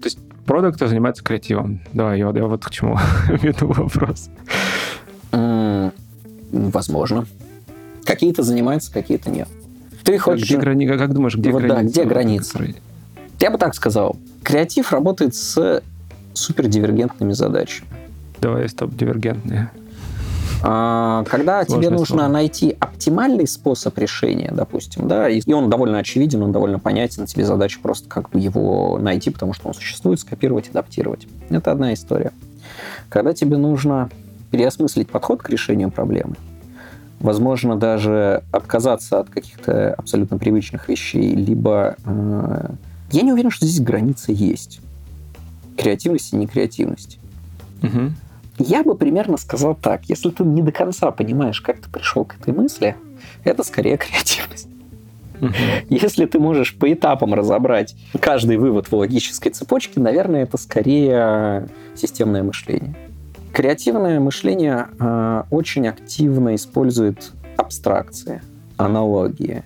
то есть продукт занимается креативом. Да, я, я вот к чему [laughs] веду вопрос. Возможно. Какие-то занимаются, какие-то нет. Ты хочешь... Где грани... Как думаешь, где вот, граница? Да, где граница? Я бы так сказал. Креатив работает с супердивергентными задачами. Давай, стоп, дивергентные. А, когда Сложное тебе нужно слово. найти оптимальный способ решения, допустим, да, и он довольно очевиден, он довольно понятен, тебе задача просто как бы его найти, потому что он существует, скопировать, адаптировать. Это одна история. Когда тебе нужно переосмыслить подход к решению проблемы, возможно, даже отказаться от каких-то абсолютно привычных вещей, либо... Э, я не уверен, что здесь граница есть. Креативности и некреативности. Угу. Я бы примерно сказал так. Если ты не до конца понимаешь, как ты пришел к этой мысли, это скорее [laughs] креативность. Если ты можешь по этапам разобрать каждый вывод в логической цепочке, наверное, это скорее системное мышление. Креативное мышление э, очень активно использует абстракции, аналогии,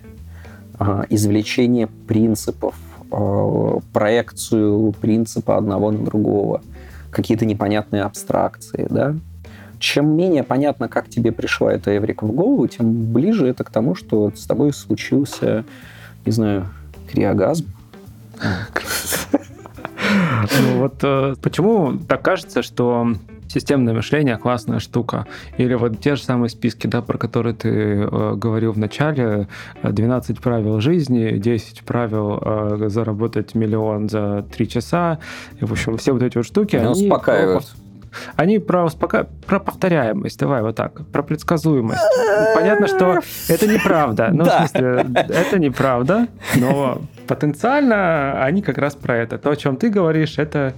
э, извлечение принципов, э, проекцию принципа одного на другого, какие-то непонятные абстракции, да. Чем менее понятно, как тебе пришла эта эврика в голову, тем ближе это к тому, что с тобой случился, не знаю, криогазм. [laughs] Ну вот э, почему так кажется, что Системное мышление классная штука. Или вот те же самые списки, да, про которые ты э, говорил в начале, 12 правил жизни, 10 правил э, заработать миллион за 3 часа. И, в общем, все вот эти вот штуки, они успокаивают. Они про, успока... про повторяемость, давай вот так, про предсказуемость. Понятно, что это неправда. Ну, в смысле, это неправда, но потенциально они как раз про это. То, о чем ты говоришь, это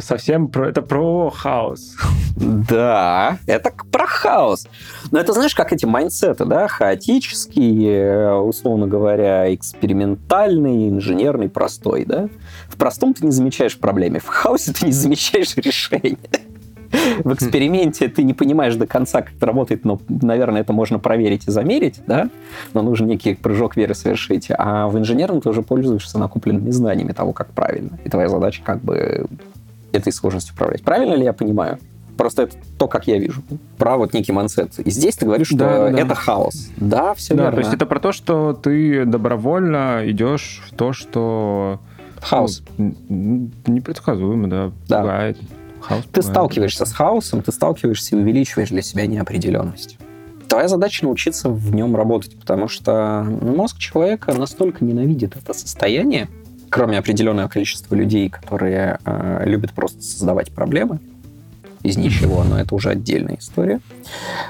совсем про, это про хаос. Да, это про хаос. Но это знаешь, как эти майнсеты, да, хаотический, условно говоря, экспериментальный, инженерный, простой, да? В простом ты не замечаешь проблемы, в хаосе ты не замечаешь [laughs] решения. В эксперименте ты не понимаешь до конца, как это работает, но, наверное, это можно проверить и замерить, да? Но нужно некий прыжок веры совершить. А в инженерном ты уже пользуешься накопленными знаниями того, как правильно. И твоя задача как бы этой сложностью управлять. Правильно ли я понимаю? Просто это то, как я вижу. Про вот некий мансет. И здесь ты говоришь, что да, да. это хаос. Да, все да, верно. То есть это про то, что ты добровольно идешь в то, что... Хаос. Ну, непредсказуемо, да. да. Пугает. Хаос ты пугает. сталкиваешься с хаосом, ты сталкиваешься и увеличиваешь для себя неопределенность. Твоя задача научиться в нем работать, потому что мозг человека настолько ненавидит это состояние, кроме определенного количества людей, которые э, любят просто создавать проблемы из ничего, но это уже отдельная история.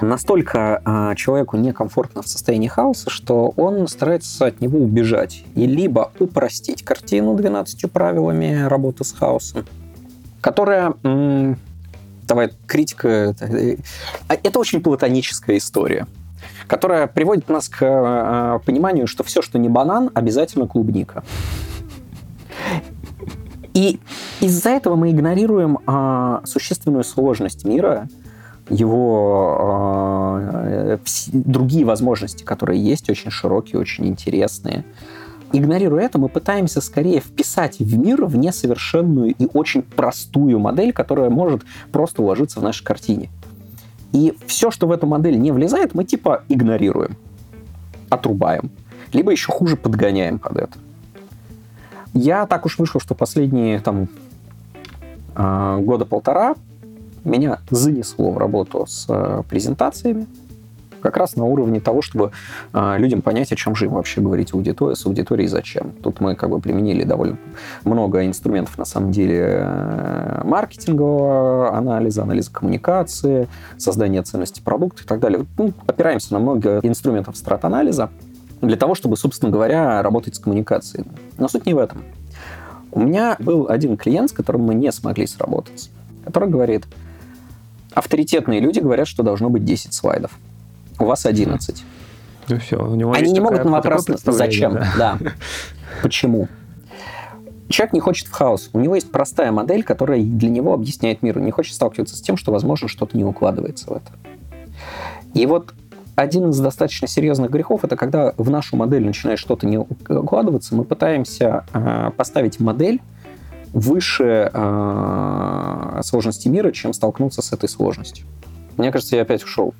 Настолько э, человеку некомфортно в состоянии хаоса, что он старается от него убежать и либо упростить картину 12 правилами работы с хаосом, которая м- давай, критика, это, э, очень платоническая история, которая приводит нас к э, пониманию, что все, что не банан, обязательно клубника. И из-за этого мы игнорируем а, существенную сложность мира, его а, другие возможности, которые есть, очень широкие, очень интересные. Игнорируя это, мы пытаемся скорее вписать в мир в несовершенную и очень простую модель, которая может просто уложиться в нашей картине. И все, что в эту модель не влезает, мы типа игнорируем, отрубаем, либо еще хуже подгоняем под это. Я так уж вышел, что последние там а, года полтора меня занесло в работу с а, презентациями, как раз на уровне того, чтобы э, людям понять, о чем же им вообще говорить аудитории, с аудиторией зачем. Тут мы как бы применили довольно много инструментов, на самом деле, э, маркетингового анализа, анализа коммуникации, создания ценности продукта и так далее. Ну, опираемся на много инструментов страт-анализа, для того, чтобы, собственно говоря, работать с коммуникацией. Но суть не в этом. У меня был один клиент, с которым мы не смогли сработаться, который говорит, авторитетные люди говорят, что должно быть 10 слайдов. У вас 11. Ну все, у него Они не такая, могут на вопрос, зачем, да. да. Почему? Человек не хочет в хаос. У него есть простая модель, которая для него объясняет мир. Он не хочет сталкиваться с тем, что, возможно, что-то не укладывается в это. И вот один из достаточно серьезных грехов это когда в нашу модель начинает что-то не укладываться, мы пытаемся э, поставить модель выше э, сложности мира, чем столкнуться с этой сложностью. Мне кажется, я опять ушел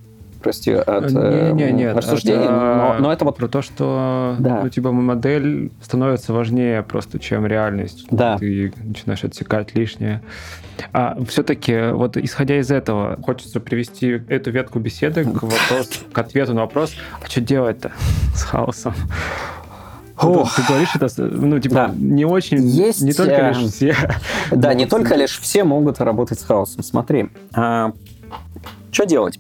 прости, от не, не, не, рассуждений, но, но это вот... Про то, что да. ну, типа, модель становится важнее просто, чем реальность. Да. Ты начинаешь отсекать лишнее. А все-таки, вот исходя из этого, хочется привести эту ветку беседы к, [laughs] вопрос, к ответу на вопрос, а что делать-то с хаосом? Ох. Ты говоришь это, ну, типа, да. не очень, Есть, не только э, лишь все. Да, не только лишь все могут работать с хаосом. Смотри, а, что делать?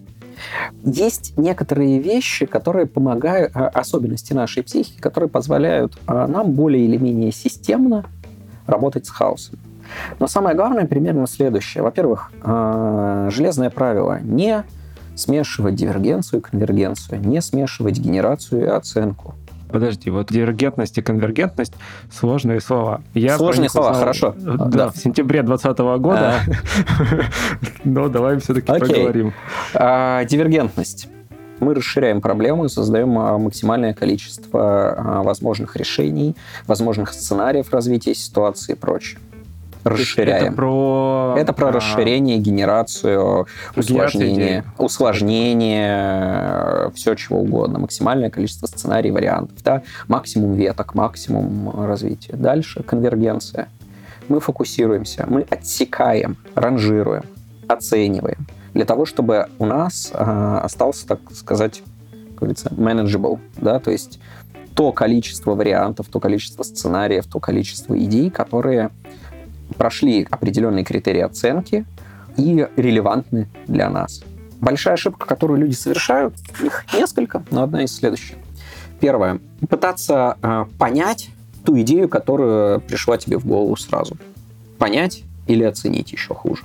Есть некоторые вещи, которые помогают, а, особенности нашей психики, которые позволяют а, нам более или менее системно работать с хаосом. Но самое главное примерно следующее. Во-первых, а, железное правило не смешивать дивергенцию и конвергенцию, не смешивать генерацию и оценку. Подожди, вот дивергентность и конвергентность — сложные слова. Я сложные слова, узнал, хорошо. Да, да, в сентябре 2020 года. [laughs] Но давай все-таки поговорим. А, дивергентность. Мы расширяем проблему и создаем а, максимальное количество а, возможных решений, возможных сценариев развития ситуации и прочее расширяем. Это про... Это про а... расширение, генерацию, усложнение, усложнение, все чего угодно. Максимальное количество сценариев, вариантов. Да? Максимум веток, максимум развития. Дальше конвергенция. Мы фокусируемся, мы отсекаем, ранжируем, оцениваем. Для того, чтобы у нас э, остался, так сказать, как говорится, manageable, да, то есть то количество вариантов, то количество сценариев, то количество идей, которые прошли определенные критерии оценки и релевантны для нас. Большая ошибка, которую люди совершают, их несколько, но одна из следующих. Первое. Пытаться э, понять, ту идею, которая пришла тебе в голову сразу. Понять или оценить еще хуже.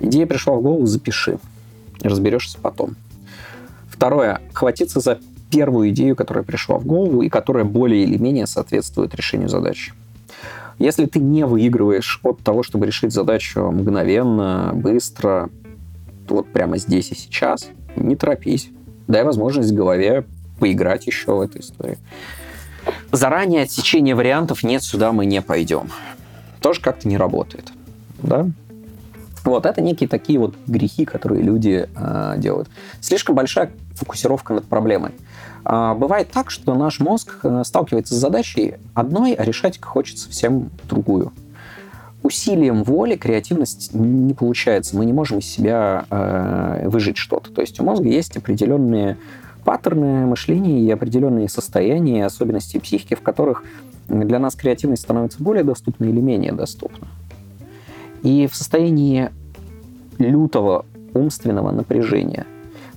Идея пришла в голову, запиши. Разберешься потом. Второе. Хватиться за первую идею, которая пришла в голову и которая более или менее соответствует решению задачи. Если ты не выигрываешь от того, чтобы решить задачу мгновенно, быстро, вот прямо здесь и сейчас, не торопись. Дай возможность голове поиграть еще в этой истории. Заранее отсечение вариантов нет, сюда мы не пойдем. Тоже как-то не работает. Да? Вот, это некие такие вот грехи, которые люди э, делают. Слишком большая фокусировка над проблемой. Э, бывает так, что наш мозг э, сталкивается с задачей одной, а решать хочется совсем другую. Усилием воли креативность не получается. Мы не можем из себя э, выжить что-то. То есть у мозга есть определенные паттерны мышления и определенные состояния особенности психики, в которых для нас креативность становится более доступна или менее доступна. И в состоянии лютого умственного напряжения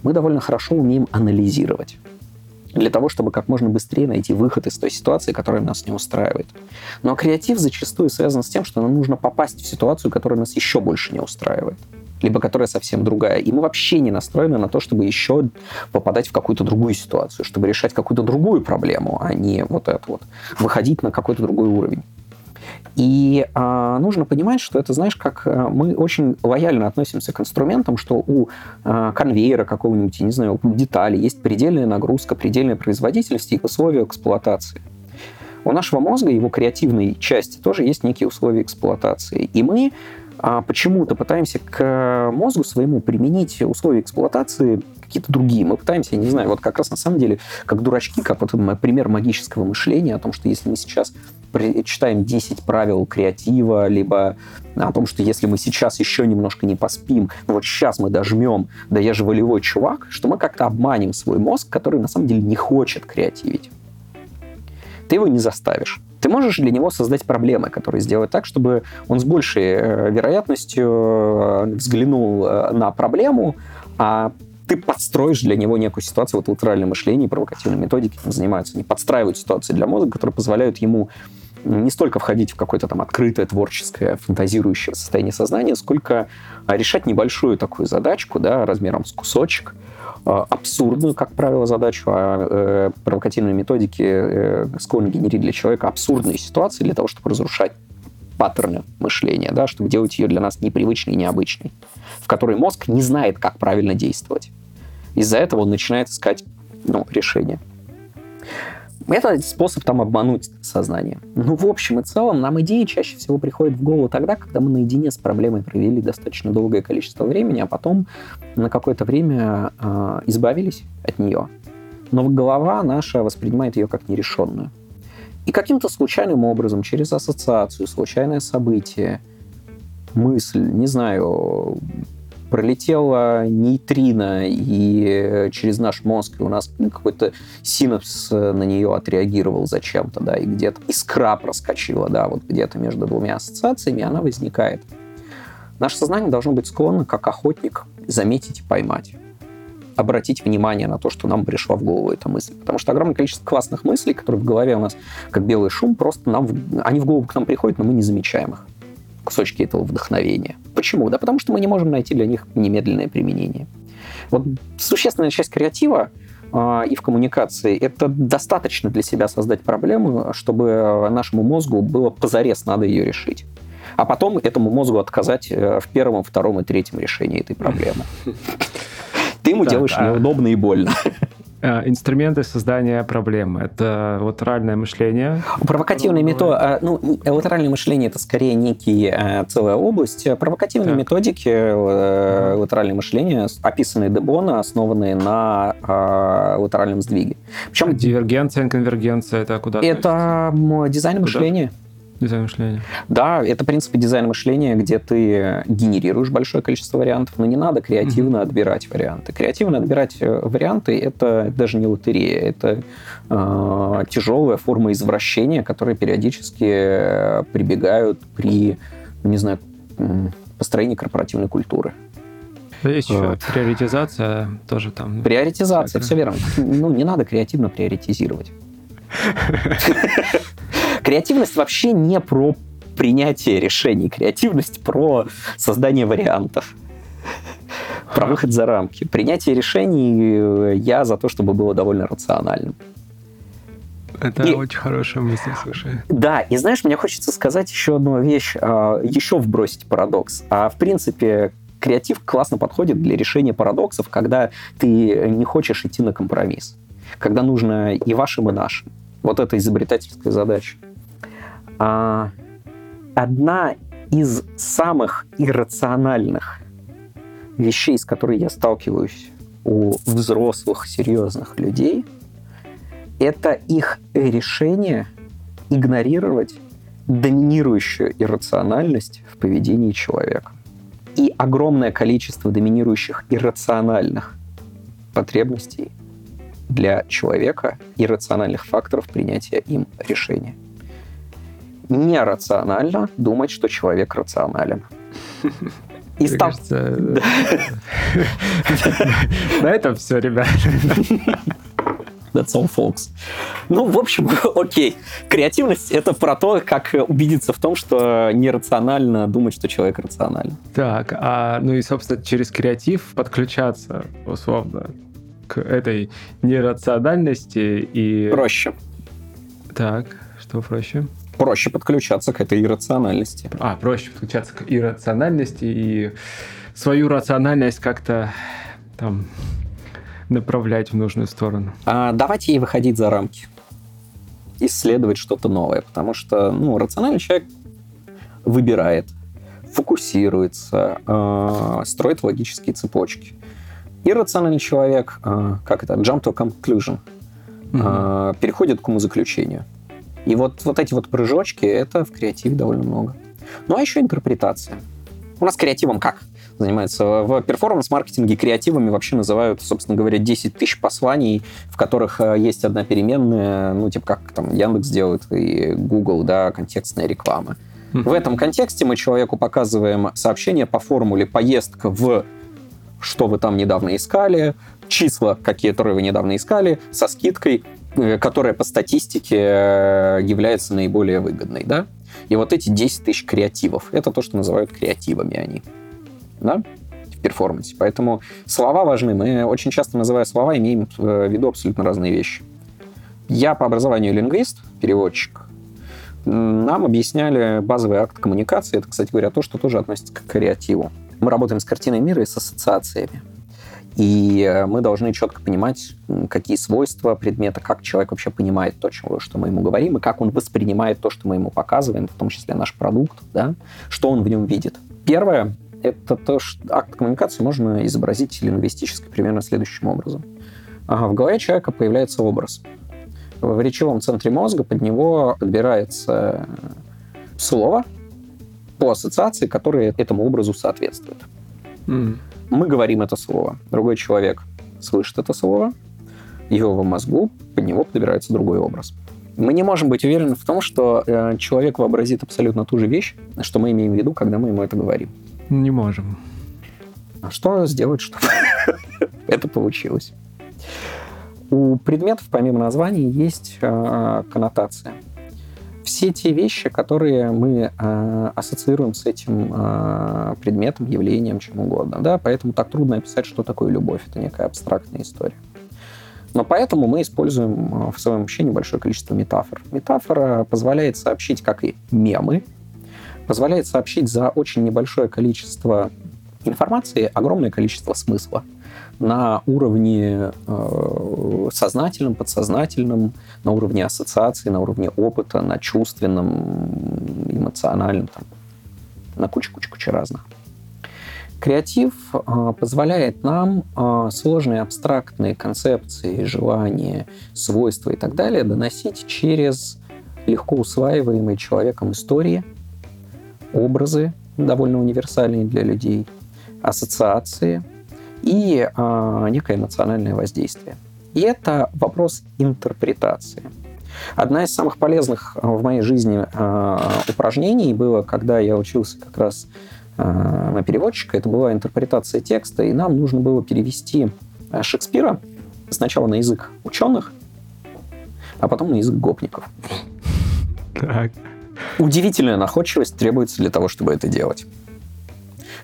мы довольно хорошо умеем анализировать для того, чтобы как можно быстрее найти выход из той ситуации, которая нас не устраивает. Но креатив зачастую связан с тем, что нам нужно попасть в ситуацию, которая нас еще больше не устраивает либо которая совсем другая. И мы вообще не настроены на то, чтобы еще попадать в какую-то другую ситуацию, чтобы решать какую-то другую проблему, а не вот это вот. Выходить на какой-то другой уровень. И а, нужно понимать, что это, знаешь, как а, мы очень лояльно относимся к инструментам, что у а, конвейера какого-нибудь, не знаю, детали есть предельная нагрузка, предельная производительность и условия эксплуатации. У нашего мозга, его креативной части тоже есть некие условия эксплуатации. И мы а почему-то пытаемся к мозгу своему применить условия эксплуатации какие-то другие. Мы пытаемся, я не знаю, вот как раз на самом деле, как дурачки, как вот пример магического мышления, о том, что если мы сейчас читаем 10 правил креатива, либо о том, что если мы сейчас еще немножко не поспим, ну вот сейчас мы дожмем, да я же волевой чувак, что мы как-то обманем свой мозг, который на самом деле не хочет креативить. Ты его не заставишь. Ты можешь для него создать проблемы, которые сделают так, чтобы он с большей э, вероятностью э, взглянул э, на проблему, а ты подстроишь для него некую ситуацию. Вот латеральное мышление и провокативные методики занимаются. Они подстраивают ситуации для мозга, которые позволяют ему не столько входить в какое-то там открытое, творческое, фантазирующее состояние сознания, сколько решать небольшую такую задачку, да, размером с кусочек, Э, абсурдную, как правило, задачу, а э, провокативные методики э, склонны генерить для человека абсурдные ситуации для того, чтобы разрушать паттерны мышления, да, чтобы делать ее для нас непривычной и необычной, в которой мозг не знает, как правильно действовать. Из-за этого он начинает искать ну, решение. Это способ там обмануть сознание. Ну, в общем и целом, нам идеи чаще всего приходят в голову тогда, когда мы наедине с проблемой провели достаточно долгое количество времени, а потом на какое-то время э, избавились от нее. Но голова наша воспринимает ее как нерешенную. И каким-то случайным образом, через ассоциацию, случайное событие, мысль, не знаю, пролетела нейтрино и через наш мозг, и у нас какой-то синапс на нее отреагировал зачем-то, да, и где-то искра проскочила, да, вот где-то между двумя ассоциациями, она возникает. Наше сознание должно быть склонно, как охотник, заметить и поймать обратить внимание на то, что нам пришла в голову эта мысль. Потому что огромное количество классных мыслей, которые в голове у нас как белый шум, просто нам, они в голову к нам приходят, но мы не замечаем их кусочки этого вдохновения. Почему? Да потому что мы не можем найти для них немедленное применение. Вот существенная часть креатива э, и в коммуникации это достаточно для себя создать проблему, чтобы нашему мозгу было позарез надо ее решить. А потом этому мозгу отказать э, в первом, втором и третьем решении этой проблемы. [laughs] Ты ему делаешь неудобно и больно. [laughs] Э, инструменты создания проблемы. Это латеральное мышление. Провокативное метод... Ну, латеральное мышление — это скорее некий э, целая область. Провокативные так. методики э, латерального мышления, описанные Дебона, основанные на латеральном сдвиге. Причем... Дивергенция, конвергенция — это куда? Это дизайн куда? мышления. Дизайн мышления. Да, это принципы дизайна мышления, где ты генерируешь большое количество вариантов, но не надо креативно mm-hmm. отбирать варианты. Креативно отбирать э, варианты это даже не лотерея, это э, тяжелая форма извращения, которые периодически э, прибегают при, не знаю, построении корпоративной культуры. Есть вот. еще приоритизация тоже там. Приоритизация, все верно. Ну, не надо креативно приоритизировать. [laughs] Креативность вообще не про принятие решений. Креативность про создание вариантов. Про выход за рамки. Принятие решений э, я за то, чтобы было довольно рациональным. Это и, очень хорошая мысль, слушай. Да, и знаешь, мне хочется сказать еще одну вещь, а, еще вбросить парадокс. А в принципе, креатив классно подходит для решения парадоксов, когда ты не хочешь идти на компромисс. Когда нужно и вашим, и нашим. Вот это изобретательская задача. А, одна из самых иррациональных вещей, с которой я сталкиваюсь у взрослых, серьезных людей, это их решение игнорировать доминирующую иррациональность в поведении человека. И огромное количество доминирующих иррациональных потребностей для человека, иррациональных факторов принятия им решения. Нерационально думать, что человек рационален. [laughs] И стал... кажется, [laughs] [laughs] на этом все, ребят. That's all, folks. Ну, в общем, окей. Креативность — это про то, как убедиться в том, что нерационально думать, что человек рационален. Так, а, ну и, собственно, через креатив подключаться, условно, к этой нерациональности и... Проще. Так, что проще? Проще подключаться к этой иррациональности. А, проще подключаться к иррациональности и свою рациональность как-то там направлять в нужную сторону. А, давайте ей выходить за рамки. Исследовать что-то новое. Потому что ну, рациональный человек выбирает, фокусируется, э, строит логические цепочки. Иррациональный человек, э, как это, jump to conclusion, э, переходит к умозаключению. И вот, вот эти вот прыжочки, это в креативе довольно много. Ну, а еще интерпретация. У нас креативом как? занимается. В перформанс-маркетинге креативами вообще называют, собственно говоря, 10 тысяч посланий, в которых э, есть одна переменная, ну, типа как там Яндекс делает и Google, да, контекстная реклама. В этом контексте мы человеку показываем сообщение по формуле поездка в что вы там недавно искали, числа, какие, которые вы недавно искали, со скидкой, э, которая по статистике э, является наиболее выгодной, да? И вот эти 10 тысяч креативов, это то, что называют креативами они да, в перформансе. Поэтому слова важны. Мы очень часто, называя слова, имеем в виду абсолютно разные вещи. Я по образованию лингвист, переводчик. Нам объясняли базовый акт коммуникации. Это, кстати говоря, то, что тоже относится к креативу. Мы работаем с картиной мира и с ассоциациями. И э, мы должны четко понимать, какие свойства предмета, как человек вообще понимает то, что мы ему говорим, и как он воспринимает то, что мы ему показываем, в том числе наш продукт, да, что он в нем видит. Первое это то, что акт коммуникации можно изобразить лингвистически примерно следующим образом. Ага, в голове человека появляется образ. В речевом центре мозга под него подбирается слово по ассоциации, которые этому образу соответствуют. Mm. Мы говорим это слово. Другой человек слышит это слово, его в мозгу, под него подбирается другой образ. Мы не можем быть уверены в том, что э, человек вообразит абсолютно ту же вещь, что мы имеем в виду, когда мы ему это говорим. Не можем. А что сделать, чтобы [laughs] это получилось? У предметов, помимо названий, есть э, коннотация. Все те вещи, которые мы э, ассоциируем с этим э, предметом, явлением, чем угодно. Да? Поэтому так трудно описать, что такое любовь. Это некая абстрактная история. Но поэтому мы используем в своем общении большое количество метафор. Метафора позволяет сообщить, как и мемы, позволяет сообщить за очень небольшое количество информации огромное количество смысла на уровне э, сознательном, подсознательном, на уровне ассоциации, на уровне опыта, на чувственном, эмоциональном, там, на кучу-кучу-кучу разных. Креатив э, позволяет нам э, сложные абстрактные концепции, желания, свойства и так далее доносить через легко усваиваемые человеком истории – образы, довольно универсальные для людей, ассоциации и э, некое эмоциональное воздействие. И это вопрос интерпретации. Одна из самых полезных в моей жизни э, упражнений было, когда я учился как раз э, на переводчика, это была интерпретация текста, и нам нужно было перевести Шекспира сначала на язык ученых, а потом на язык гопников. Так. Удивительная находчивость требуется для того, чтобы это делать.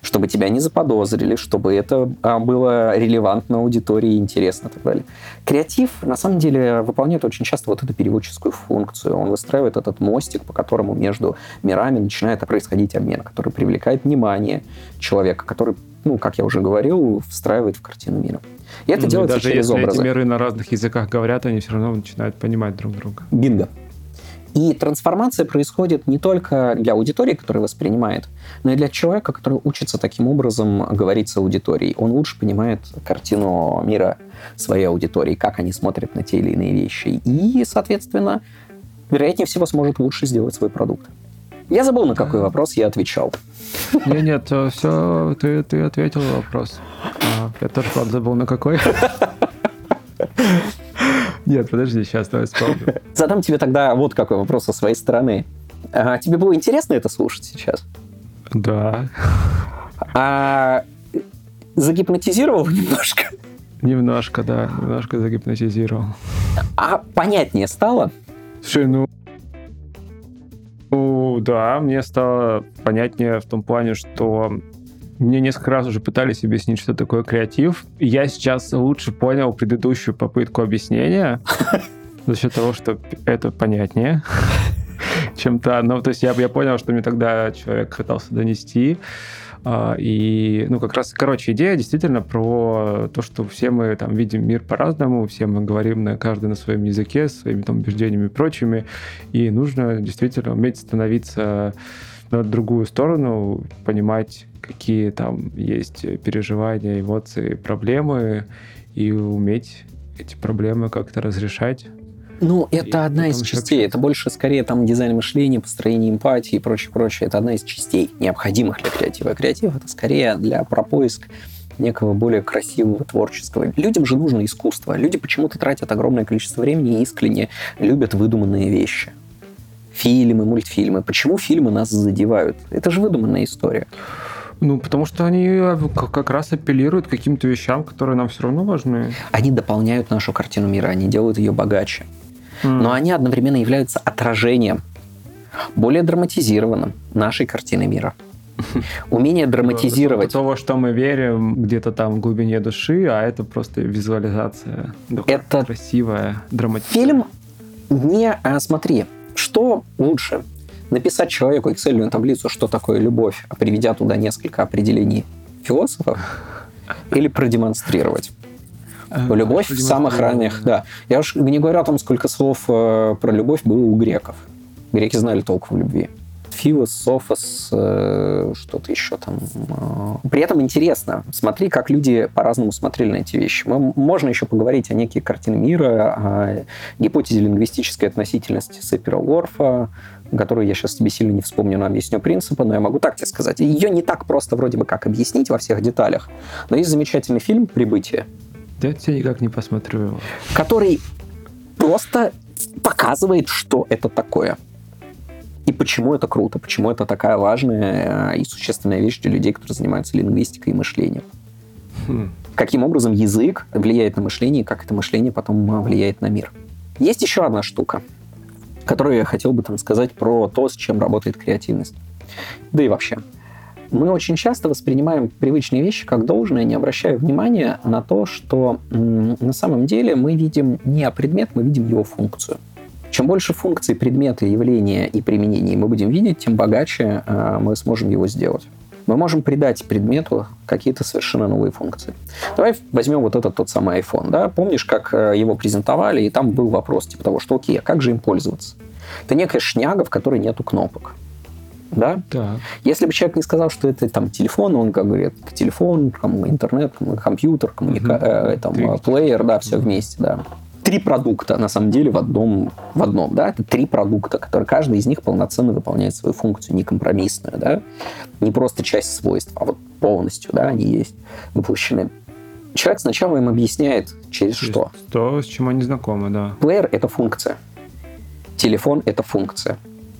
Чтобы тебя не заподозрили, чтобы это а, было релевантно аудитории, интересно и так далее. Креатив, на самом деле, выполняет очень часто вот эту переводческую функцию. Он выстраивает этот мостик, по которому между мирами начинает происходить обмен, который привлекает внимание человека, который, ну, как я уже говорил, встраивает в картину мира. И это Ну, делается даже через если образы. эти миры на разных языках говорят, они все равно начинают понимать друг друга. Бинго. И трансформация происходит не только для аудитории, которая воспринимает, но и для человека, который учится таким образом говорить с аудиторией. Он лучше понимает картину мира своей аудитории, как они смотрят на те или иные вещи. И, соответственно, вероятнее всего сможет лучше сделать свой продукт. Я забыл, на какой вопрос я отвечал. Нет, нет, все, ты, ты ответил на вопрос. А, я тоже, правда, забыл на какой. [laughs] Нет, подожди, сейчас давай вспомню. [laughs] Задам тебе тогда вот какой вопрос со своей стороны. А, тебе было интересно это слушать сейчас? Да, А загипнотизировал немножко? немножко, да, немножко загипнотизировал. А понятнее стало? Слушай, ну... Ну, да, мне стало понятнее в том плане, что мне несколько раз уже пытались объяснить, что такое креатив. Я сейчас лучше понял предыдущую попытку объяснения [laughs] за счет того, что это понятнее [laughs] чем то. Ну, то есть я, я понял, что мне тогда человек пытался донести. А, И, ну, как раз, короче, идея действительно про то, что все мы там видим мир по-разному, все мы говорим на каждый на своем языке, своими там убеждениями и прочими, и нужно действительно уметь становиться на другую сторону, понимать, какие там есть переживания, эмоции, проблемы, и уметь эти проблемы как-то разрешать. Ну, И это одна из частей. Это больше скорее там дизайн мышления, построение эмпатии и прочее, прочее. Это одна из частей, необходимых для креатива. А креатив это скорее для про поиск некого более красивого, творческого. Людям же нужно искусство. Люди почему-то тратят огромное количество времени и искренне любят выдуманные вещи. Фильмы, мультфильмы. Почему фильмы нас задевают? Это же выдуманная история. Ну, потому что они э, как раз апеллируют к каким-то вещам, которые нам все равно важны. Они дополняют нашу картину мира, они делают ее богаче. но они одновременно являются отражением, более драматизированным нашей картины мира. [laughs] Умение драматизировать. того, что мы верим где-то там в глубине души, а это просто визуализация. Это красивая, драматичная. Фильм не... а, смотри, что лучше? Написать человеку Excel таблицу, что такое любовь, а приведя туда несколько определений философов, [laughs] или продемонстрировать? Э, Любовь в самых ранних, да. Я уж не говорю о том, сколько слов э, про любовь было у греков. Греки знали толк в любви. Филос, Софос, э, что-то еще там. э. При этом интересно, смотри, как люди по-разному смотрели на эти вещи. Мы, можно еще поговорить о некие картины мира, о гипотезе лингвистической относительности Сепера Уорфа, которую я сейчас тебе сильно не вспомню, но объясню принципы, но я могу так тебе сказать. Ее не так просто вроде бы как объяснить во всех деталях, но есть замечательный фильм «Прибытие», Да я тебя никак не посмотрю его. который просто показывает, что это такое. И почему это круто, почему это такая важная э, и существенная вещь для людей, которые занимаются лингвистикой и мышлением. Хм. Каким образом язык влияет на мышление, и как это мышление потом а, влияет на мир. Есть еще одна штука, которую я хотел бы там сказать про то, с чем работает креативность. Да и вообще. Мы очень часто воспринимаем привычные вещи как должное, не обращая внимания на то, что на самом деле мы видим не предмет, мы видим его функцию. Чем больше функций предмета, явления и применений мы будем видеть, тем богаче э, мы сможем его сделать. Мы можем придать предмету какие-то совершенно новые функции. Давай возьмем вот этот тот самый iPhone. Да? Помнишь, как э, его презентовали, и там был вопрос типа того, что окей, а как же им пользоваться? Это некая шняга, в которой нету кнопок. Да? Так. Если бы человек не сказал, что это там телефон, он как говорит, телефон, там, интернет, ком- компьютер, коммуника... Мгм. э, там, Три. плеер, да, все вместе, да. Три продукта, на самом деле, в одном, в одном, да, это три продукта, которые каждый из них полноценно выполняет свою функцию, не компромиссную, да, не просто часть свойств, а вот полностью, да, они есть выпущены. Человек сначала им объясняет, через что. То, с чем они знакомы, да. Плеер — это функция. Телефон — это функция.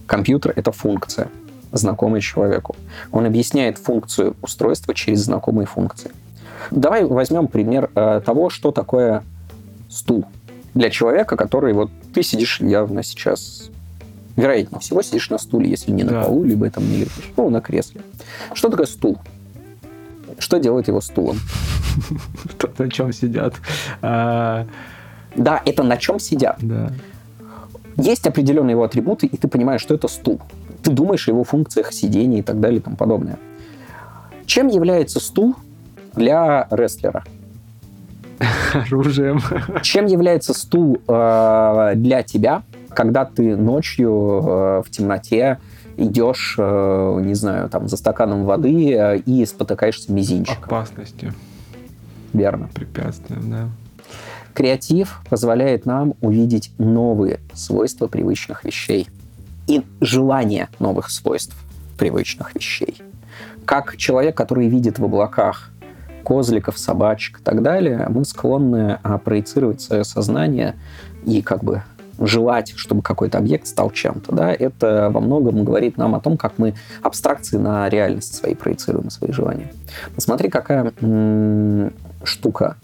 Компьютер — это функция, знакомая человеку. Он объясняет функцию устройства через знакомые функции. Давай возьмем пример э, того, что такое стул. Для человека, который вот ты сидишь явно сейчас Вероятнее всего, сидишь на стуле, если не на Да. полу, либо там не лежишь. Ну, на кресле. Что такое стул? Что делает его стулом? [laughs] Тут на чем сидят. А, Да, это на чем сидят. Есть определенные его атрибуты, и ты понимаешь, что это стул. Ты думаешь о его функциях, сидении и так далее и тому подобное. Чем является стул для рестлера? [laughs] Оружием. Чем является стул э, для тебя, когда ты ночью э, в темноте идешь, э, не знаю, там за стаканом воды э, и спотыкаешься мизинчиком? Опасностью, Верно. препятствием, да. Креатив позволяет нам увидеть новые свойства привычных вещей и желание новых свойств привычных вещей. Как человек, который видит в облаках козликов, собачек и так далее, мы склонны а, проецировать свое сознание и как бы желать, чтобы какой-то объект стал чем-то. Да? Это во многом говорит нам о том, как мы абстракции на реальность свои проецируем, свои желания. Посмотри, какая штука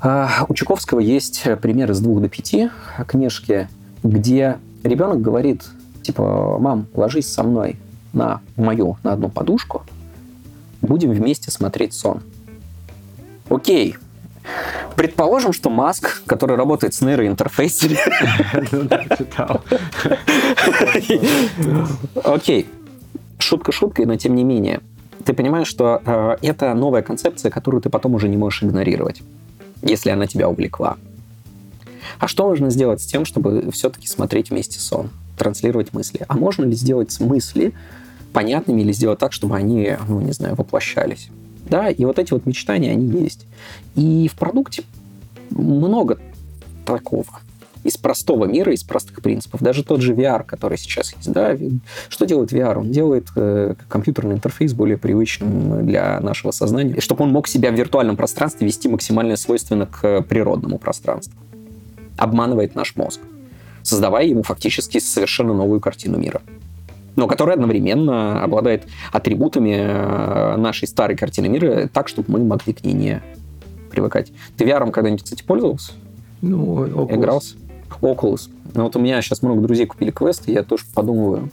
а, У Чуковского есть примеры с двух до пяти книжки, где ребенок говорит, типа, мам, ложись со мной на мою, на одну подушку, будем вместе смотреть сон. Окей. Предположим, что Маск, который работает с нейроинтерфейсами, Ну. Окей. Шутка шуткой, но тем не менее. Ты понимаешь, что э, это новая концепция, которую ты потом уже не можешь игнорировать, если она тебя увлекла. А что можно сделать с тем, чтобы все-таки смотреть вместе сон, транслировать мысли? А можно ли сделать мысли понятными или сделать так, чтобы они, ну, не знаю, воплощались? Да, и вот эти вот мечтания, они есть. И в продукте много такого из простого мира, из простых принципов. Даже тот же VR, который сейчас есть, да, что делает VR? Он делает э, компьютерный интерфейс более привычным для нашего сознания, чтобы он мог себя в виртуальном пространстве вести максимально свойственно к природному пространству. Обманывает наш мозг, создавая ему фактически совершенно новую картину мира но которая одновременно обладает атрибутами э, нашей старой картины мира так, чтобы мы могли к ней не привыкать. Ты VR когда-нибудь, кстати, пользовался? Ну, Oculus. Игрался? Oculus. Ну, вот у меня сейчас много друзей купили квест, и я тоже подумываю.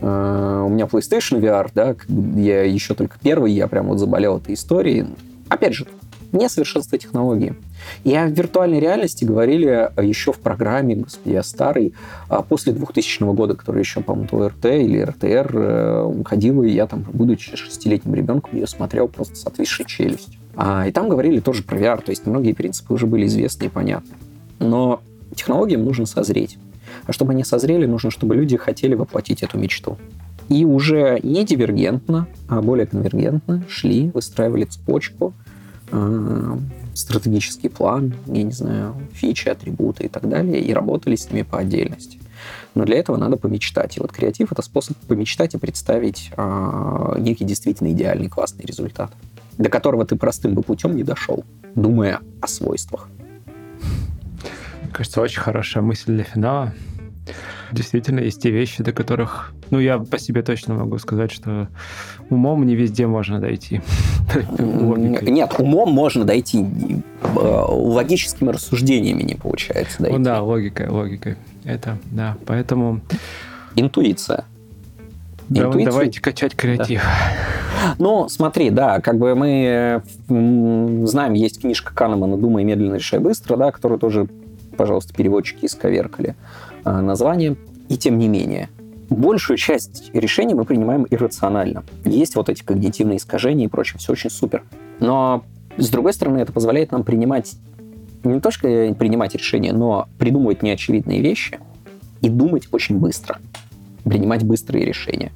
Э, У меня PlayStation VR, да, я еще только первый, я прям вот заболел этой историей. Опять же, несовершенство технологии. И о виртуальной реальности говорили еще в программе, господи, я старый, а после 2000 года, который еще, по-моему, ТОРТ или РТР э, ходил, и я там, будучи шестилетним ребенком, ее смотрел просто с отвисшей челюстью. А, и там говорили тоже про VR, то есть многие принципы уже были известны и понятны. Но технологиям нужно созреть. А чтобы они созрели, нужно, чтобы люди хотели воплотить эту мечту. И уже не дивергентно, а более конвергентно шли, выстраивали цепочку, э, стратегический план, я не знаю, фичи, атрибуты и так далее, и работали с ними по отдельности. Но для этого надо помечтать. И вот креатив — это способ помечтать и представить э, некий действительно идеальный классный результат, до которого ты простым бы путем не дошел, думая о свойствах. Кажется, очень хорошая мысль для финала. Действительно, есть те вещи, до которых... Ну, я по себе точно могу сказать, что умом не везде можно дойти. [laughs] Нет, умом можно дойти, э, логическими рассуждениями не получается дойти. Ну да, логикой, логикой. Это, да. Поэтому Интуиция. да, Интуицию- давайте качать креатив. Ну, смотри, да, как бы мы знаем, есть книжка Канемана «Думай медленно, решай быстро», да, которую тоже, пожалуйста, переводчики исковеркали э, название. И тем не менее, большую часть решений мы принимаем иррационально. Есть вот эти когнитивные искажения и прочее, все очень супер. Но, с другой стороны, это позволяет нам принимать не только принимать решения, но придумывать неочевидные вещи и думать очень быстро. Принимать быстрые решения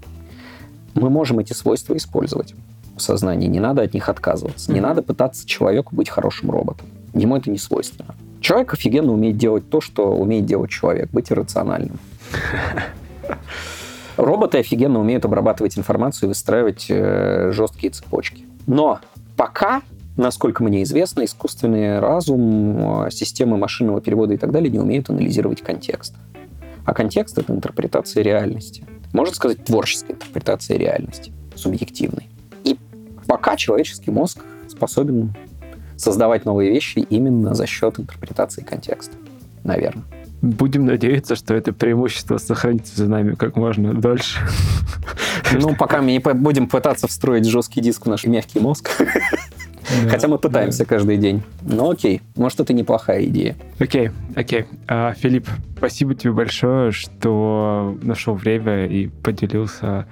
мы можем эти свойства использовать в сознании. Не надо от них отказываться. Не надо пытаться человеку быть хорошим роботом. Ему это не свойственно. Человек офигенно умеет делать то, что умеет делать человек, быть иррациональным. [laughs] Роботы офигенно умеют обрабатывать информацию и выстраивать э, жесткие цепочки. Но пока, насколько мне известно, искусственный разум, э, системы машинного перевода и так далее не умеют анализировать контекст. А контекст — это интерпретация реальности. Можно сказать, творческая интерпретация реальности, субъективной. И пока человеческий мозг способен создавать новые вещи именно за счет интерпретации контекста. Наверное. Будем надеяться, что это преимущество сохранится за нами как можно дольше. Ну, пока мы не будем пытаться встроить жесткий диск в наш мягкий мозг. Да, Хотя мы пытаемся да. каждый день. Но окей, может, это неплохая идея. Окей, окей. А, Филипп, спасибо тебе большое, что нашел время и поделился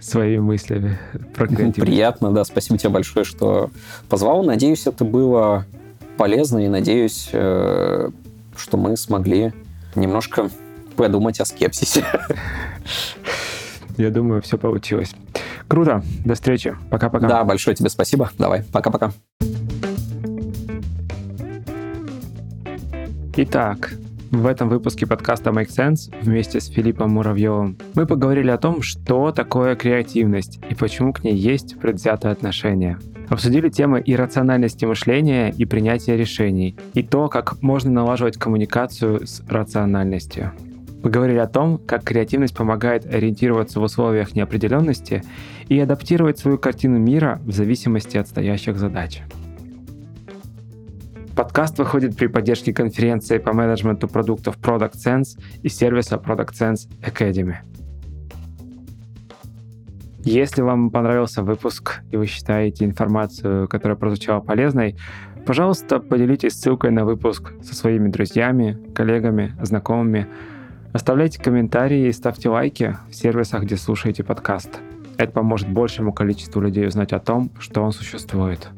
своими мыслями про креативность. Приятно, да. Спасибо тебе большое, что позвал. Надеюсь, это было полезно, и надеюсь, э, что мы смогли немножко подумать о скепсисе. Я думаю, все получилось. Круто. До встречи. Пока-пока. Да, большое тебе спасибо. Давай. Пока-пока. Итак, в этом выпуске подкаста Make Sense вместе с Филиппом Муравьевым мы поговорили о том, что такое креативность и почему к ней есть предвзятое отношение. Обсудили темы иррациональности мышления и принятия решений, и то, как можно налаживать коммуникацию с рациональностью. Мы говорили о том, как креативность помогает ориентироваться в условиях неопределенности и адаптировать свою картину мира в зависимости от стоящих задач. Подкаст выходит при поддержке конференции по менеджменту продуктов Product Sense и сервиса Product Sense Academy. Если вам понравился выпуск и вы считаете информацию, которая прозвучала полезной, пожалуйста, поделитесь ссылкой на выпуск со своими друзьями, коллегами, знакомыми, Оставляйте комментарии и ставьте лайки в сервисах, где слушаете подкаст. Это поможет большему количеству людей узнать о том, что он существует.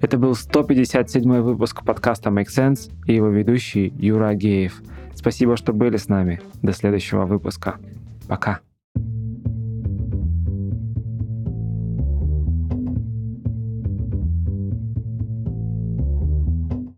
Это был 157 выпуск подкаста Make Sense и его ведущий Юра Агеев. Спасибо, что были с нами. До следующего выпуска. Пока.